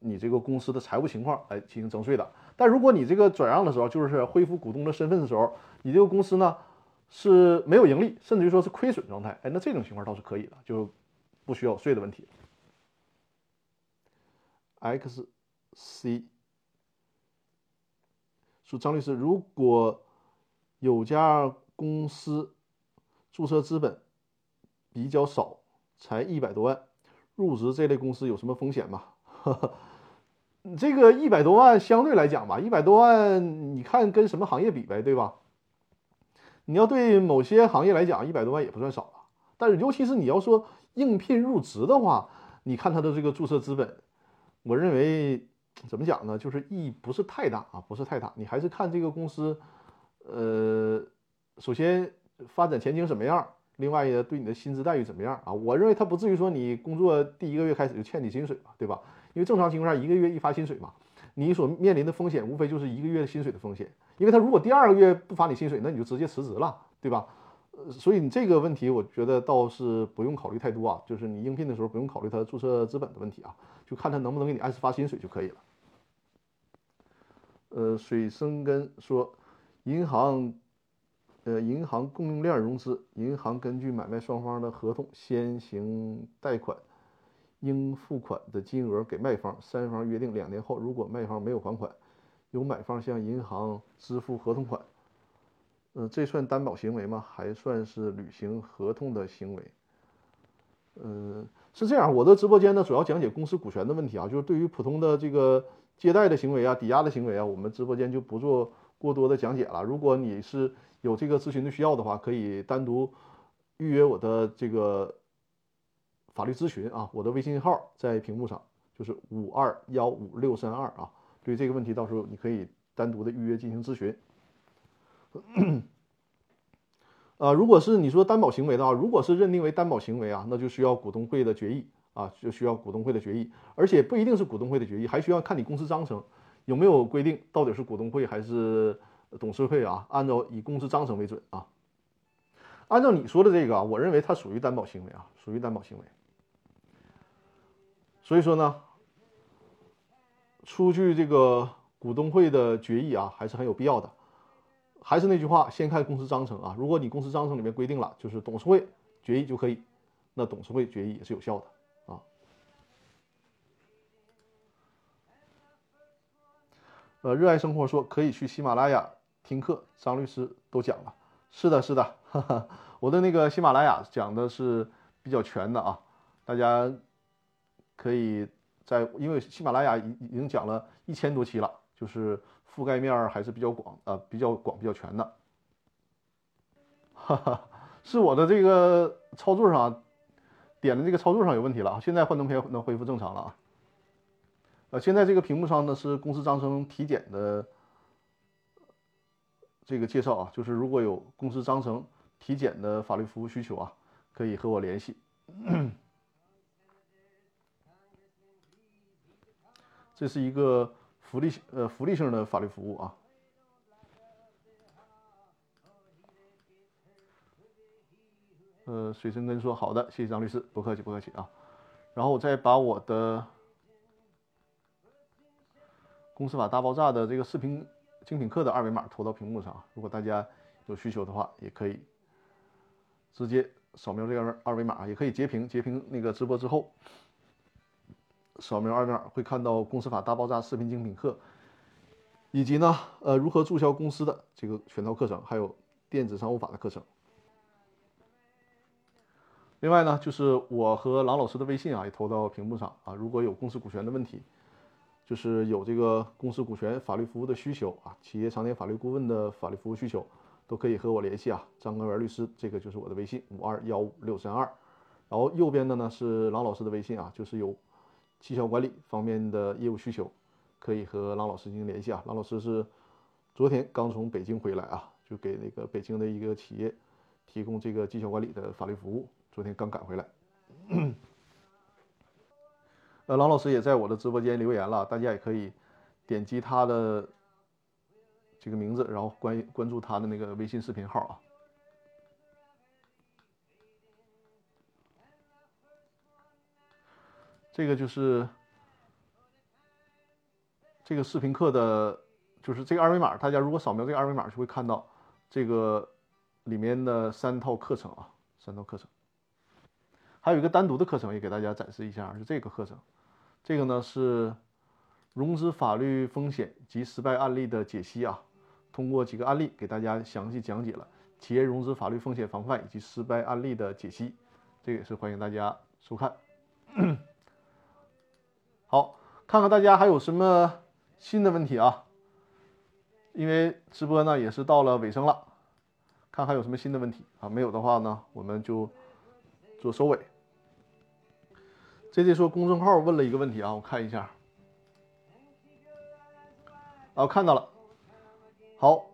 S1: 你这个公司的财务情况来进行征税的。但如果你这个转让的时候，就是恢复股东的身份的时候，你这个公司呢是没有盈利，甚至于说是亏损状态，哎，那这种情况倒是可以的，就不需要税的问题。X C 说张律师，如果有家公司注册资本比较少，才一百多万，入职这类公司有什么风险吗？你 这个一百多万相对来讲吧，一百多万你看跟什么行业比呗，对吧？你要对某些行业来讲，一百多万也不算少了。但是尤其是你要说应聘入职的话，你看他的这个注册资本，我认为怎么讲呢？就是意义不是太大啊，不是太大。你还是看这个公司，呃，首先发展前景怎么样，另外呢对你的薪资待遇怎么样啊？我认为他不至于说你工作第一个月开始就欠你薪水吧，对吧？因为正常情况下，一个月一发薪水嘛，你所面临的风险无非就是一个月薪水的风险。因为他如果第二个月不发你薪水，那你就直接辞职了，对吧？所以你这个问题，我觉得倒是不用考虑太多啊。就是你应聘的时候不用考虑他注册资本的问题啊，就看他能不能给你按时发薪水就可以了。呃，水生根说，银行，呃，银行供应链融资，银行根据买卖双方的合同先行贷款。应付款的金额给卖方，三方约定两年后，如果卖方没有还款，由买方向银行支付合同款。呃，这算担保行为吗？还算是履行合同的行为？呃，是这样，我的直播间呢主要讲解公司股权的问题啊，就是对于普通的这个借贷的行为啊、抵押的行为啊，我们直播间就不做过多的讲解了。如果你是有这个咨询的需要的话，可以单独预约我的这个。法律咨询啊，我的微信号在屏幕上，就是五二幺五六三二啊。对这个问题，到时候你可以单独的预约进行咨询。呃，如果是你说担保行为的话，如果是认定为担保行为啊，那就需要股东会的决议啊，就需要股东会的决议，而且不一定是股东会的决议，还需要看你公司章程有没有规定到底是股东会还是董事会啊。按照以公司章程为准啊。按照你说的这个啊，我认为它属于担保行为啊，属于担保行为。所以说呢，出具这个股东会的决议啊，还是很有必要的。还是那句话，先看公司章程啊。如果你公司章程里面规定了，就是董事会决议就可以，那董事会决议也是有效的啊。呃，热爱生活说可以去喜马拉雅听课，张律师都讲了。是的，是的，哈哈，我的那个喜马拉雅讲的是比较全的啊，大家。可以在，因为喜马拉雅已已经讲了一千多期了，就是覆盖面还是比较广啊，比较广、比较全的。哈哈，是我的这个操作上点的这个操作上有问题了，现在幻灯片能恢复正常了啊。呃，现在这个屏幕上呢是公司章程体检的这个介绍啊，就是如果有公司章程体检的法律服务需求啊，可以和我联系。这是一个福利呃福利性的法律服务啊。呃，水生根说好的，谢谢张律师，不客气不客气啊。然后我再把我的公司法大爆炸的这个视频精品课的二维码投到屏幕上，如果大家有需求的话，也可以直接扫描这个二维码，也可以截屏截屏那个直播之后。扫描二维码会看到公司法大爆炸视频精品课，以及呢，呃，如何注销公司的这个全套课程，还有电子商务法的课程。另外呢，就是我和郎老师的微信啊，也投到屏幕上啊。如果有公司股权的问题，就是有这个公司股权法律服务的需求啊，企业常年法律顾问的法律服务需求，都可以和我联系啊。张根元律师，这个就是我的微信五二幺五六三二。然后右边的呢是郎老师的微信啊，就是有。绩效管理方面的业务需求，可以和郎老师进行联系啊。郎老师是昨天刚从北京回来啊，就给那个北京的一个企业提供这个绩效管理的法律服务，昨天刚赶回来。呃，郎老师也在我的直播间留言了，大家也可以点击他的这个名字，然后关关注他的那个微信视频号啊。这个就是这个视频课的，就是这个二维码。大家如果扫描这个二维码，就会看到这个里面的三套课程啊，三套课程。还有一个单独的课程也给大家展示一下，是这个课程。这个呢是融资法律风险及失败案例的解析啊，通过几个案例给大家详细讲解了企业融资法律风险防范以及失败案例的解析。这个也是欢迎大家收看。好，看看大家还有什么新的问题啊？因为直播呢也是到了尾声了，看还有什么新的问题啊？没有的话呢，我们就做收尾。这这说公众号问了一个问题啊，我看一下。啊，看到了。好，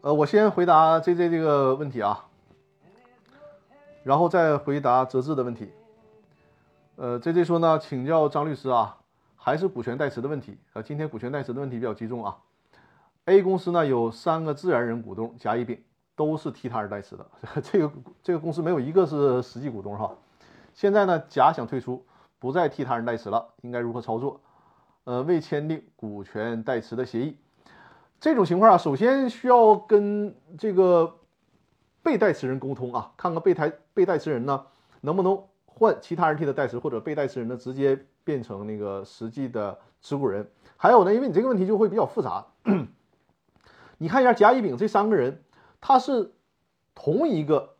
S1: 呃，我先回答 J J 这个问题啊。然后再回答泽志的问题。呃，J J 说呢，请教张律师啊，还是股权代持的问题啊。今天股权代持的问题比较集中啊。A 公司呢有三个自然人股东甲乙丙，都是替他人代持的。这个这个公司没有一个是实际股东哈。现在呢，甲想退出，不再替他人代持了，应该如何操作？呃，未签订股权代持的协议，这种情况啊，首先需要跟这个。被代持人沟通啊，看看被代被代持人呢能不能换其他人替他代持，或者被代持人呢直接变成那个实际的持股人。还有呢，因为你这个问题就会比较复杂，你看一下甲乙丙这三个人，他是同一个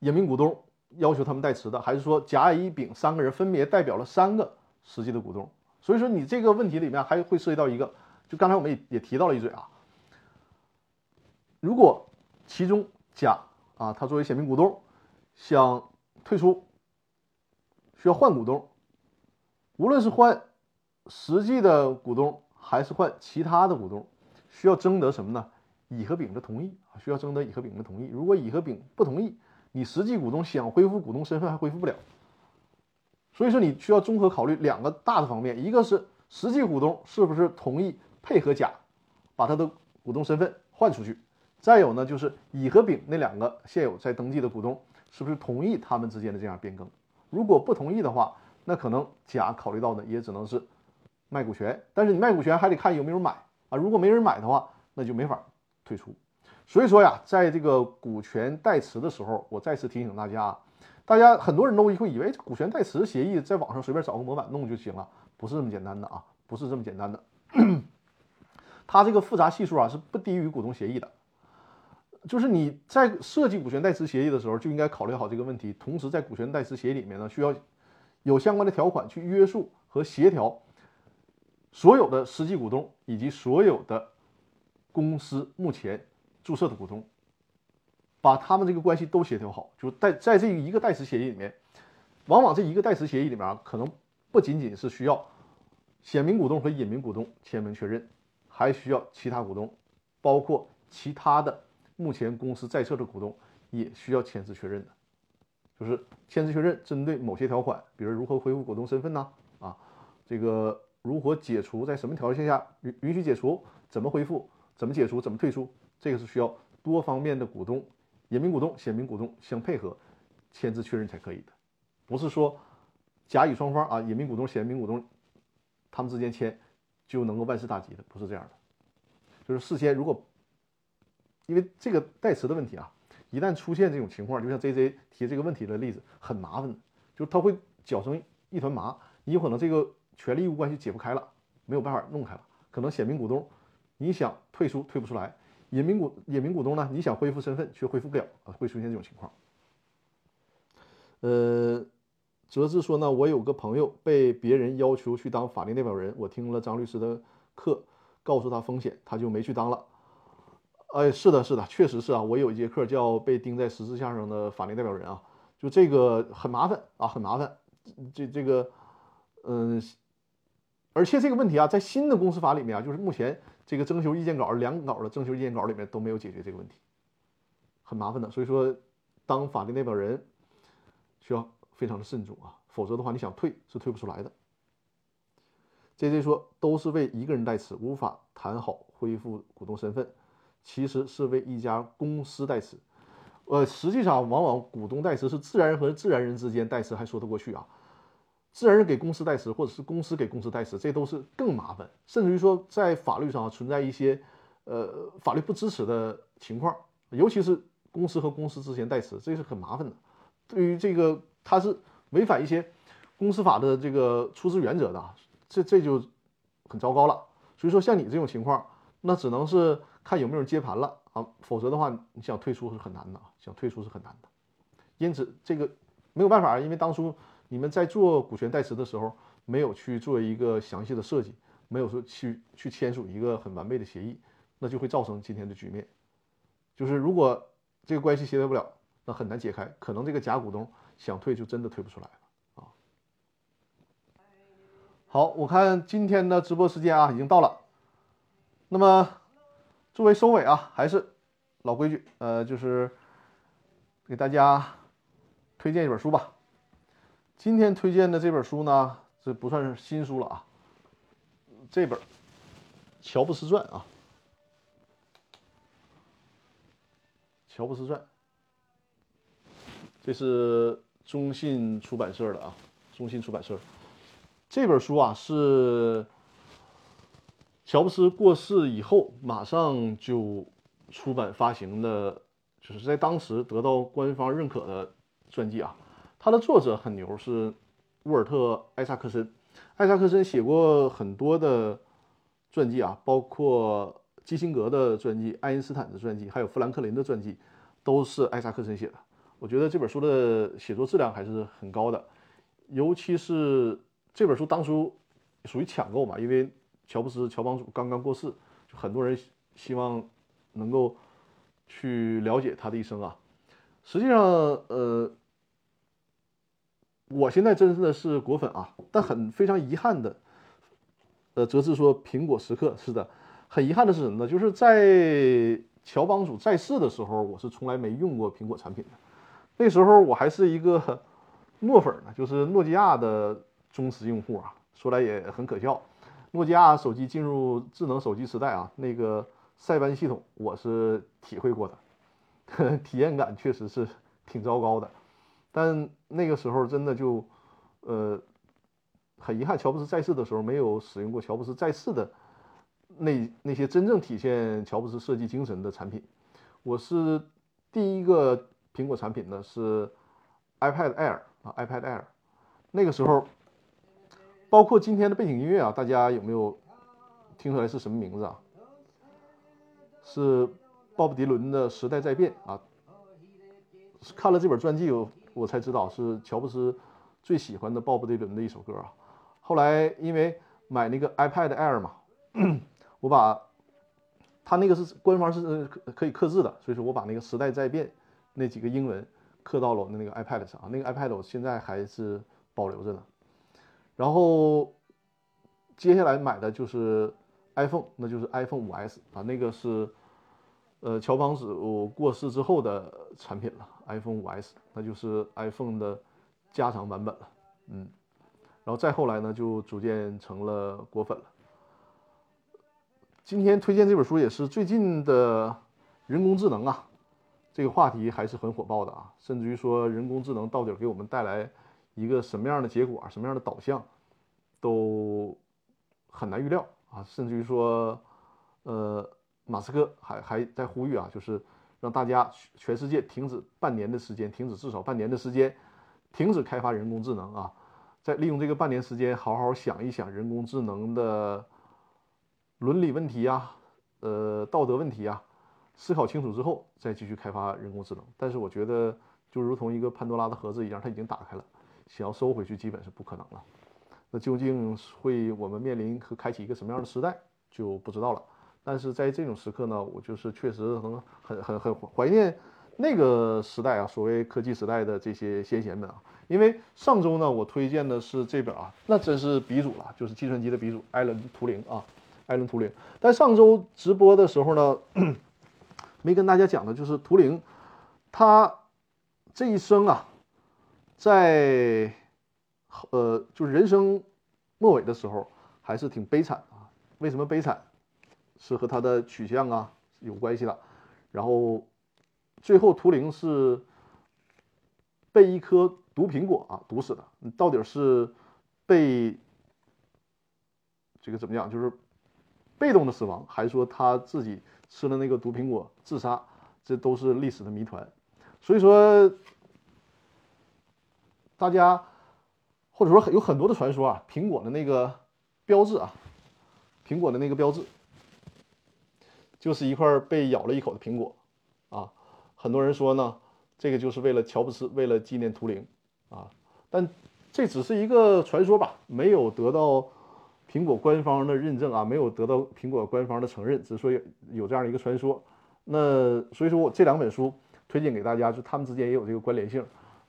S1: 隐名股东要求他们代持的，还是说甲乙丙三个人分别代表了三个实际的股东？所以说你这个问题里面还会涉及到一个，就刚才我们也也提到了一嘴啊，如果。其中甲啊，他作为显名股东想退出，需要换股东。无论是换实际的股东，还是换其他的股东，需要征得什么呢？乙和丙的同意啊，需要征得乙和丙的同意。如果乙和丙不同意，你实际股东想恢复股东身份还恢复不了。所以说你需要综合考虑两个大的方面，一个是实际股东是不是同意配合甲把他的股东身份换出去。再有呢，就是乙和丙那两个现有在登记的股东，是不是同意他们之间的这样变更？如果不同意的话，那可能甲考虑到的也只能是卖股权。但是你卖股权还得看有没有人买啊，如果没人买的话，那就没法退出。所以说呀，在这个股权代持的时候，我再次提醒大家，大家很多人都会以为股权代持协议在网上随便找个模板弄就行了，不是这么简单的啊，不是这么简单的。它这个复杂系数啊是不低于股东协议的。就是你在设计股权代持协议的时候，就应该考虑好这个问题。同时，在股权代持协议里面呢，需要有相关的条款去约束和协调所有的实际股东以及所有的公司目前注册的股东，把他们这个关系都协调好。就在在这一个代持协议里面，往往这一个代持协议里面啊，可能不仅仅是需要显名股东和隐名股东签名确认，还需要其他股东，包括其他的。目前公司在册的股东也需要签字确认的，就是签字确认，针对某些条款，比如如何恢复股东身份呢？啊，这个如何解除，在什么条件下允允许解除，怎么恢复，怎么解除，怎么退出，这个是需要多方面的股东、隐名股东、显名股东相配合签字确认才可以的，不是说甲乙双方啊，隐名股东、显名股东他们之间签就能够万事大吉的，不是这样的，就是事先如果。因为这个代持的问题啊，一旦出现这种情况，就像 J J 提这个问题的例子，很麻烦的，就是他会搅成一团麻，你有可能这个权利义务关系解不开了，没有办法弄开了。可能显名股东你想退出退不出来，隐名股隐名股东呢，你想恢复身份却恢复不了啊，会出现这种情况。呃，哲志说呢，我有个朋友被别人要求去当法定代表人，我听了张律师的课，告诉他风险，他就没去当了。哎，是的，是的，确实是啊。我有一节课叫“被钉在十字架上的法定代表人”啊，就这个很麻烦啊，很麻烦。这这个，嗯，而且这个问题啊，在新的公司法里面啊，就是目前这个征求意见稿两稿的征求意见稿里面都没有解决这个问题，很麻烦的。所以说，当法定代表人需要非常的慎重啊，否则的话，你想退是退不出来的。J J 说，都是为一个人代持，无法谈好恢复股东身份。其实是为一家公司代持，呃，实际上往往股东代持是自然人和自然人之间代持还说得过去啊，自然人给公司代持，或者是公司给公司代持，这都是更麻烦，甚至于说在法律上存在一些呃法律不支持的情况，尤其是公司和公司之间代持，这是很麻烦的。对于这个，它是违反一些公司法的这个出资原则的，这这就很糟糕了。所以说，像你这种情况，那只能是看有没有人接盘了啊，否则的话，你想退出是很难的啊，想退出是很难的。因此，这个没有办法，因为当初你们在做股权代持的时候，没有去做一个详细的设计，没有说去去签署一个很完备的协议，那就会造成今天的局面。就是如果这个关系协调不了。那很难解开，可能这个假股东想退就真的退不出来了啊。好，我看今天的直播时间啊已经到了，那么作为收尾啊，还是老规矩，呃，就是给大家推荐一本书吧。今天推荐的这本书呢，这不算是新书了啊，这本《乔布斯传》啊，《乔布斯传》。这是中信出版社的啊，中信出版社这本书啊是乔布斯过世以后马上就出版发行的，就是在当时得到官方认可的传记啊。它的作者很牛，是沃尔特·艾萨克森。艾萨克森写过很多的传记啊，包括基辛格的传记、爱因斯坦的传记，还有富兰克林的传记，都是艾萨克森写的。我觉得这本书的写作质量还是很高的，尤其是这本书当初属于抢购嘛，因为乔布斯乔帮主刚刚过世，就很多人希望能够去了解他的一生啊。实际上，呃，我现在真的是果粉啊，但很非常遗憾的，呃，则是说苹果时刻是的，很遗憾的是什么呢？就是在乔帮主在世的时候，我是从来没用过苹果产品的。那时候我还是一个 诺粉呢，就是诺基亚的忠实用户啊。说来也很可笑，诺基亚手机进入智能手机时代啊，那个塞班系统我是体会过的，体验感确实是挺糟糕的。但那个时候真的就，呃，很遗憾，乔布斯在世的时候没有使用过乔布斯在世的那那些真正体现乔布斯设计精神的产品。我是第一个。苹果产品呢是 iPad Air 啊，iPad Air，那个时候，包括今天的背景音乐啊，大家有没有听出来是什么名字啊？是鲍勃迪伦的《时代在变》啊。看了这本传记，我我才知道是乔布斯最喜欢的鲍勃迪伦的一首歌啊。后来因为买那个 iPad Air 嘛，我把它那个是官方是可以刻字的，所以说我把那个《时代在变》。那几个英文刻到了我的那个 iPad 上啊，那个 iPad 我现在还是保留着呢。然后接下来买的就是 iPhone，那就是 iPhone 5S 啊，那个是呃乔帮主过世之后的产品了，iPhone 5S，那就是 iPhone 的加长版本了，嗯。然后再后来呢，就逐渐成了果粉了。今天推荐这本书也是最近的人工智能啊。这个话题还是很火爆的啊，甚至于说人工智能到底给我们带来一个什么样的结果，什么样的导向，都很难预料啊。甚至于说，呃，马斯克还还在呼吁啊，就是让大家全世界停止半年的时间，停止至少半年的时间，停止开发人工智能啊，在利用这个半年时间，好好想一想人工智能的伦理问题呀，呃，道德问题呀。思考清楚之后再继续开发人工智能，但是我觉得就如同一个潘多拉的盒子一样，它已经打开了，想要收回去基本是不可能了。那究竟会我们面临和开启一个什么样的时代就不知道了。但是在这种时刻呢，我就是确实很很很很怀念那个时代啊，所谓科技时代的这些先贤们啊。因为上周呢，我推荐的是这本啊，那真是鼻祖了，就是计算机的鼻祖艾伦图灵啊，艾伦图灵。但上周直播的时候呢。没跟大家讲的就是图灵，他这一生啊，在呃，就是人生末尾的时候，还是挺悲惨啊。为什么悲惨？是和他的取向啊有关系的。然后最后图灵是被一颗毒苹果啊毒死的，到底是被这个怎么讲？就是被动的死亡，还是说他自己吃了那个毒苹果自杀？这都是历史的谜团。所以说，大家或者说有很多的传说啊，苹果的那个标志啊，苹果的那个标志。就是一块被咬了一口的苹果，啊，很多人说呢，这个就是为了乔布斯，为了纪念图灵，啊，但这只是一个传说吧，没有得到苹果官方的认证啊，没有得到苹果官方的承认，只是说有有这样的一个传说。那所以说我这两本书推荐给大家，就他们之间也有这个关联性。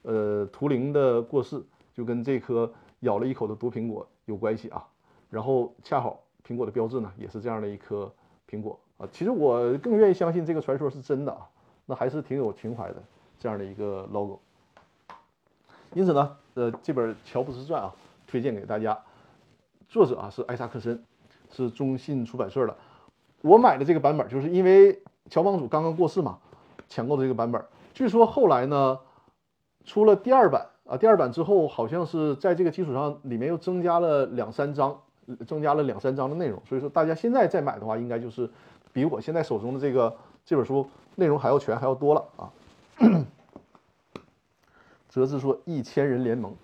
S1: 呃，图灵的过世就跟这颗咬了一口的毒苹果有关系啊，然后恰好苹果的标志呢，也是这样的一颗苹果。啊，其实我更愿意相信这个传说是真的啊，那还是挺有情怀的这样的一个 logo。因此呢，呃，这本《乔布斯传》啊，推荐给大家。作者啊是艾萨克森，是中信出版社的。我买的这个版本，就是因为乔帮主刚刚过世嘛，抢购的这个版本。据说后来呢，出了第二版啊，第二版之后好像是在这个基础上，里面又增加了两三章，增加了两三章的内容。所以说大家现在再买的话，应该就是。比我现在手中的这个这本书内容还要全，还要多了啊！哲志说：“一千人联盟，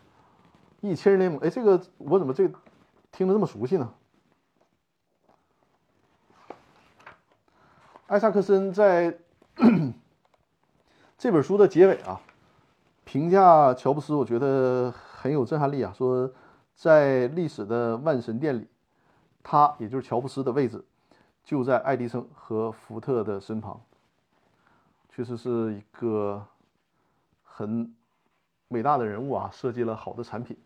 S1: 一千人联盟，哎，这个我怎么这听着这么熟悉呢？”艾萨克森在 这本书的结尾啊，评价乔布斯，我觉得很有震撼力啊。说在历史的万神殿里，他也就是乔布斯的位置。就在爱迪生和福特的身旁，确实是一个很伟大的人物啊！设计了好的产品。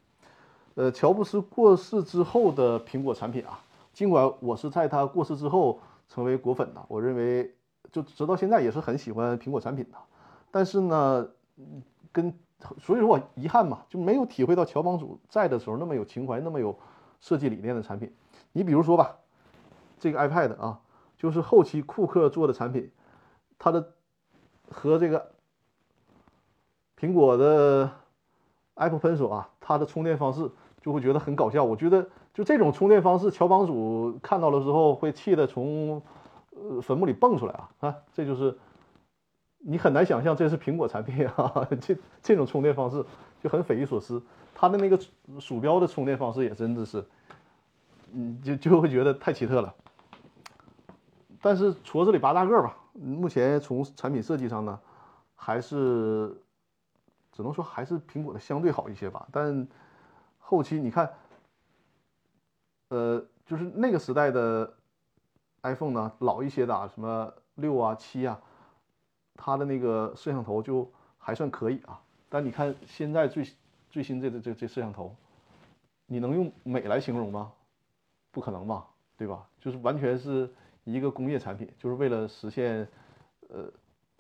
S1: 呃，乔布斯过世之后的苹果产品啊，尽管我是在他过世之后成为果粉的，我认为就直到现在也是很喜欢苹果产品的。但是呢，跟所以说我遗憾嘛，就没有体会到乔帮主在的时候那么有情怀、那么有设计理念的产品。你比如说吧。这个 iPad 啊，就是后期库克做的产品，它的和这个苹果的 Apple Pencil 啊，它的充电方式就会觉得很搞笑。我觉得就这种充电方式，乔帮主看到了之后会气得从呃坟墓里蹦出来啊啊！这就是你很难想象这是苹果产品啊，这这种充电方式就很匪夷所思。它的那个鼠标的充电方式也真的是，嗯，就就会觉得太奇特了。但是矬子里拔大个吧，目前从产品设计上呢，还是只能说还是苹果的相对好一些吧。但后期你看，呃，就是那个时代的 iPhone 呢，老一些的啊，什么六啊、七啊，它的那个摄像头就还算可以啊。但你看现在最最新这这这摄像头，你能用美来形容吗？不可能吧，对吧？就是完全是。一个工业产品，就是为了实现，呃，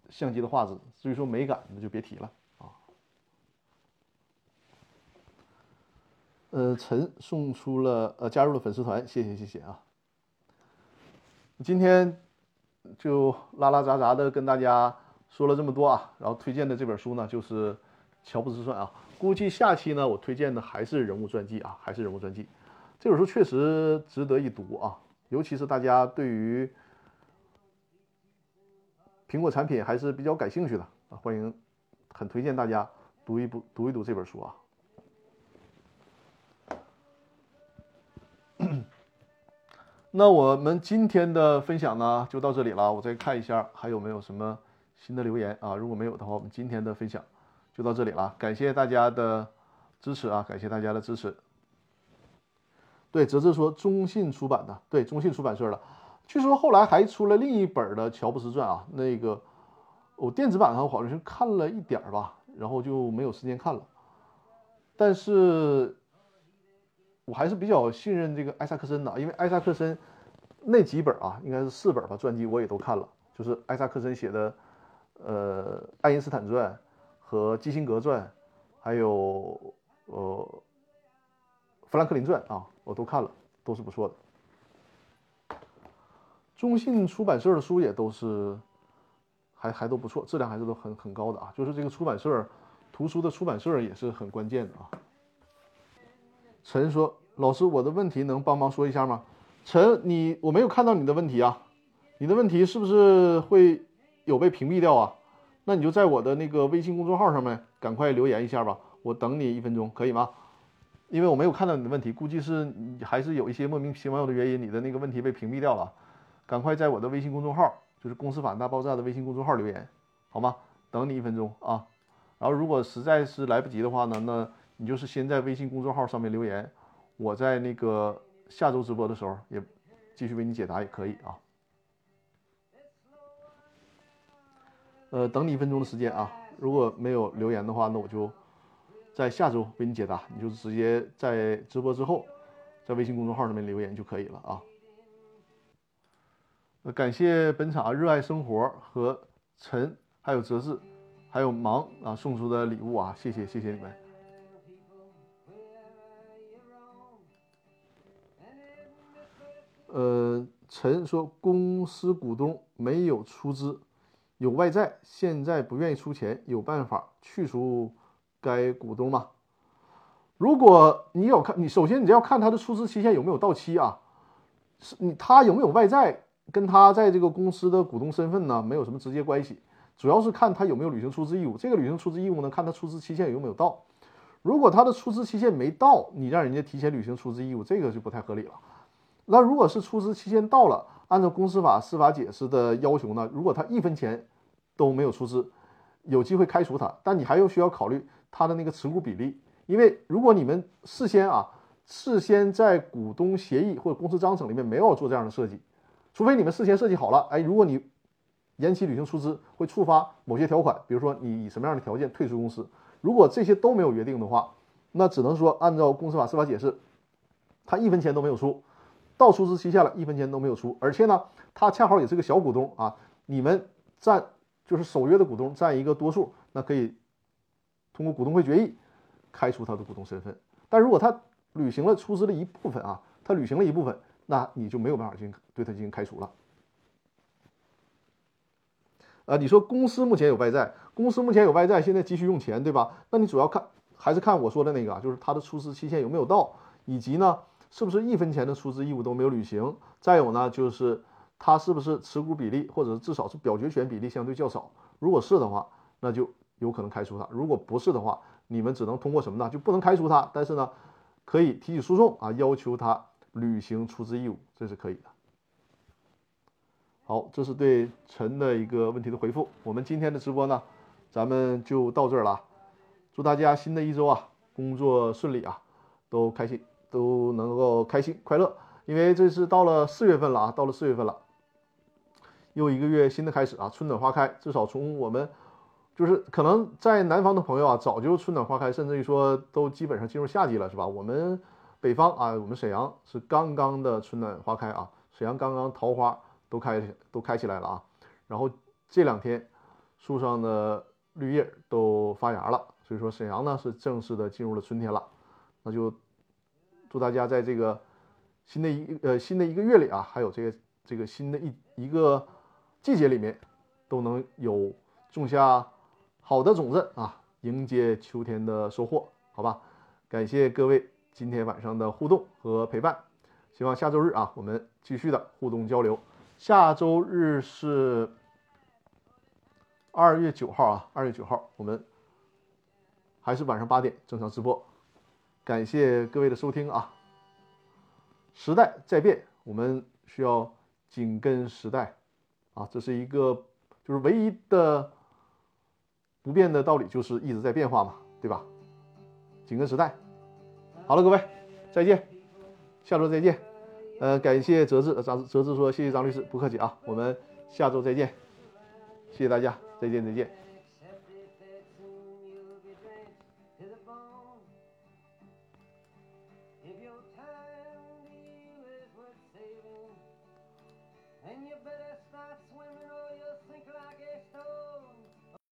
S1: 相机的画质。至于说美感，那就别提了啊。呃，陈送出了呃加入了粉丝团，谢谢谢谢啊。今天就拉拉杂杂的跟大家说了这么多啊，然后推荐的这本书呢就是《乔布斯传》啊。估计下期呢我推荐的还是人物传记啊，还是人物传记。这本书确实值得一读啊。尤其是大家对于苹果产品还是比较感兴趣的啊，欢迎，很推荐大家读一读读一读这本书啊。那我们今天的分享呢就到这里了，我再看一下还有没有什么新的留言啊，如果没有的话，我们今天的分享就到这里了，感谢大家的支持啊，感谢大家的支持。对，泽泽说中信出版的，对，中信出版社的。据说后来还出了另一本的《乔布斯传》啊，那个我电子版上好像是看了一点吧，然后就没有时间看了。但是我还是比较信任这个艾萨克森的，因为艾萨克森那几本啊，应该是四本吧，传记我也都看了，就是艾萨克森写的，呃，《爱因斯坦传》和《基辛格传》，还有呃。《富兰克林传》啊，我都看了，都是不错的。中信出版社的书也都是还还都不错，质量还是都很很高的啊。就是这个出版社，图书的出版社也是很关键的啊。陈说：“老师，我的问题能帮忙说一下吗？”陈，你我没有看到你的问题啊，你的问题是不是会有被屏蔽掉啊？那你就在我的那个微信公众号上面赶快留言一下吧，我等你一分钟，可以吗？因为我没有看到你的问题，估计是你还是有一些莫名其妙的原因，你的那个问题被屏蔽掉了。赶快在我的微信公众号，就是《公司法大爆炸》的微信公众号留言，好吗？等你一分钟啊。然后如果实在是来不及的话呢，那你就是先在微信公众号上面留言，我在那个下周直播的时候也继续为你解答也可以啊。呃，等你一分钟的时间啊。如果没有留言的话，那我就。在下周为你解答，你就直接在直播之后，在微信公众号上面留言就可以了啊。感谢本场热爱生活和陈，还有泽志，还有忙啊送出的礼物啊，谢谢谢谢你们。呃，陈说公司股东没有出资，有外债，现在不愿意出钱，有办法去除？该股东吗？如果你有看，你首先你就要看他的出资期限有没有到期啊？是你他有没有外债，跟他在这个公司的股东身份呢，没有什么直接关系，主要是看他有没有履行出资义务。这个履行出资义务呢，看他出资期限有没有到。如果他的出资期限没到，你让人家提前履行出资义务，这个就不太合理了。那如果是出资期限到了，按照公司法司法解释的要求呢，如果他一分钱都没有出资，有机会开除他，但你还要需要考虑。他的那个持股比例，因为如果你们事先啊，事先在股东协议或者公司章程里面没有做这样的设计，除非你们事先设计好了，哎，如果你延期履行出资会触发某些条款，比如说你以什么样的条件退出公司，如果这些都没有约定的话，那只能说按照公司法司法解释，他一分钱都没有出，到出资期限了，一分钱都没有出，而且呢，他恰好也是个小股东啊，你们占就是守约的股东占一个多数，那可以。通过股东会决议开除他的股东身份，但如果他履行了出资的一部分啊，他履行了一部分，那你就没有办法进行对他进行开除了。啊，你说公司目前有外债，公司目前有外债，现在急需用钱，对吧？那你主要看还是看我说的那个，就是他的出资期限有没有到，以及呢，是不是一分钱的出资义务都没有履行？再有呢，就是他是不是持股比例或者至少是表决权比例相对较少？如果是的话，那就。有可能开除他，如果不是的话，你们只能通过什么呢？就不能开除他，但是呢，可以提起诉讼啊，要求他履行出资义务，这是可以的。好，这是对陈的一个问题的回复。我们今天的直播呢，咱们就到这儿了。祝大家新的一周啊，工作顺利啊，都开心，都能够开心快乐。因为这是到了四月份了啊，到了四月份了，又一个月新的开始啊，春暖花开，至少从我们。就是可能在南方的朋友啊，早就春暖花开，甚至于说都基本上进入夏季了，是吧？我们北方啊，我们沈阳是刚刚的春暖花开啊，沈阳刚刚桃花都开都开起来了啊。然后这两天树上的绿叶都发芽了，所以说沈阳呢是正式的进入了春天了。那就祝大家在这个新的一呃新的一个月里啊，还有这个这个新的一一个季节里面，都能有种下。好的种子啊，迎接秋天的收获，好吧？感谢各位今天晚上的互动和陪伴，希望下周日啊，我们继续的互动交流。下周日是二月九号啊，二月九号我们还是晚上八点正常直播。感谢各位的收听啊！时代在变，我们需要紧跟时代啊，这是一个就是唯一的。不变的道理就是一直在变化嘛，对吧？紧跟时代。好了，各位，再见，下周再见。呃，感谢哲志，张哲志说谢谢张律师，不客气啊，我们下周再见，谢谢大家，再见再见。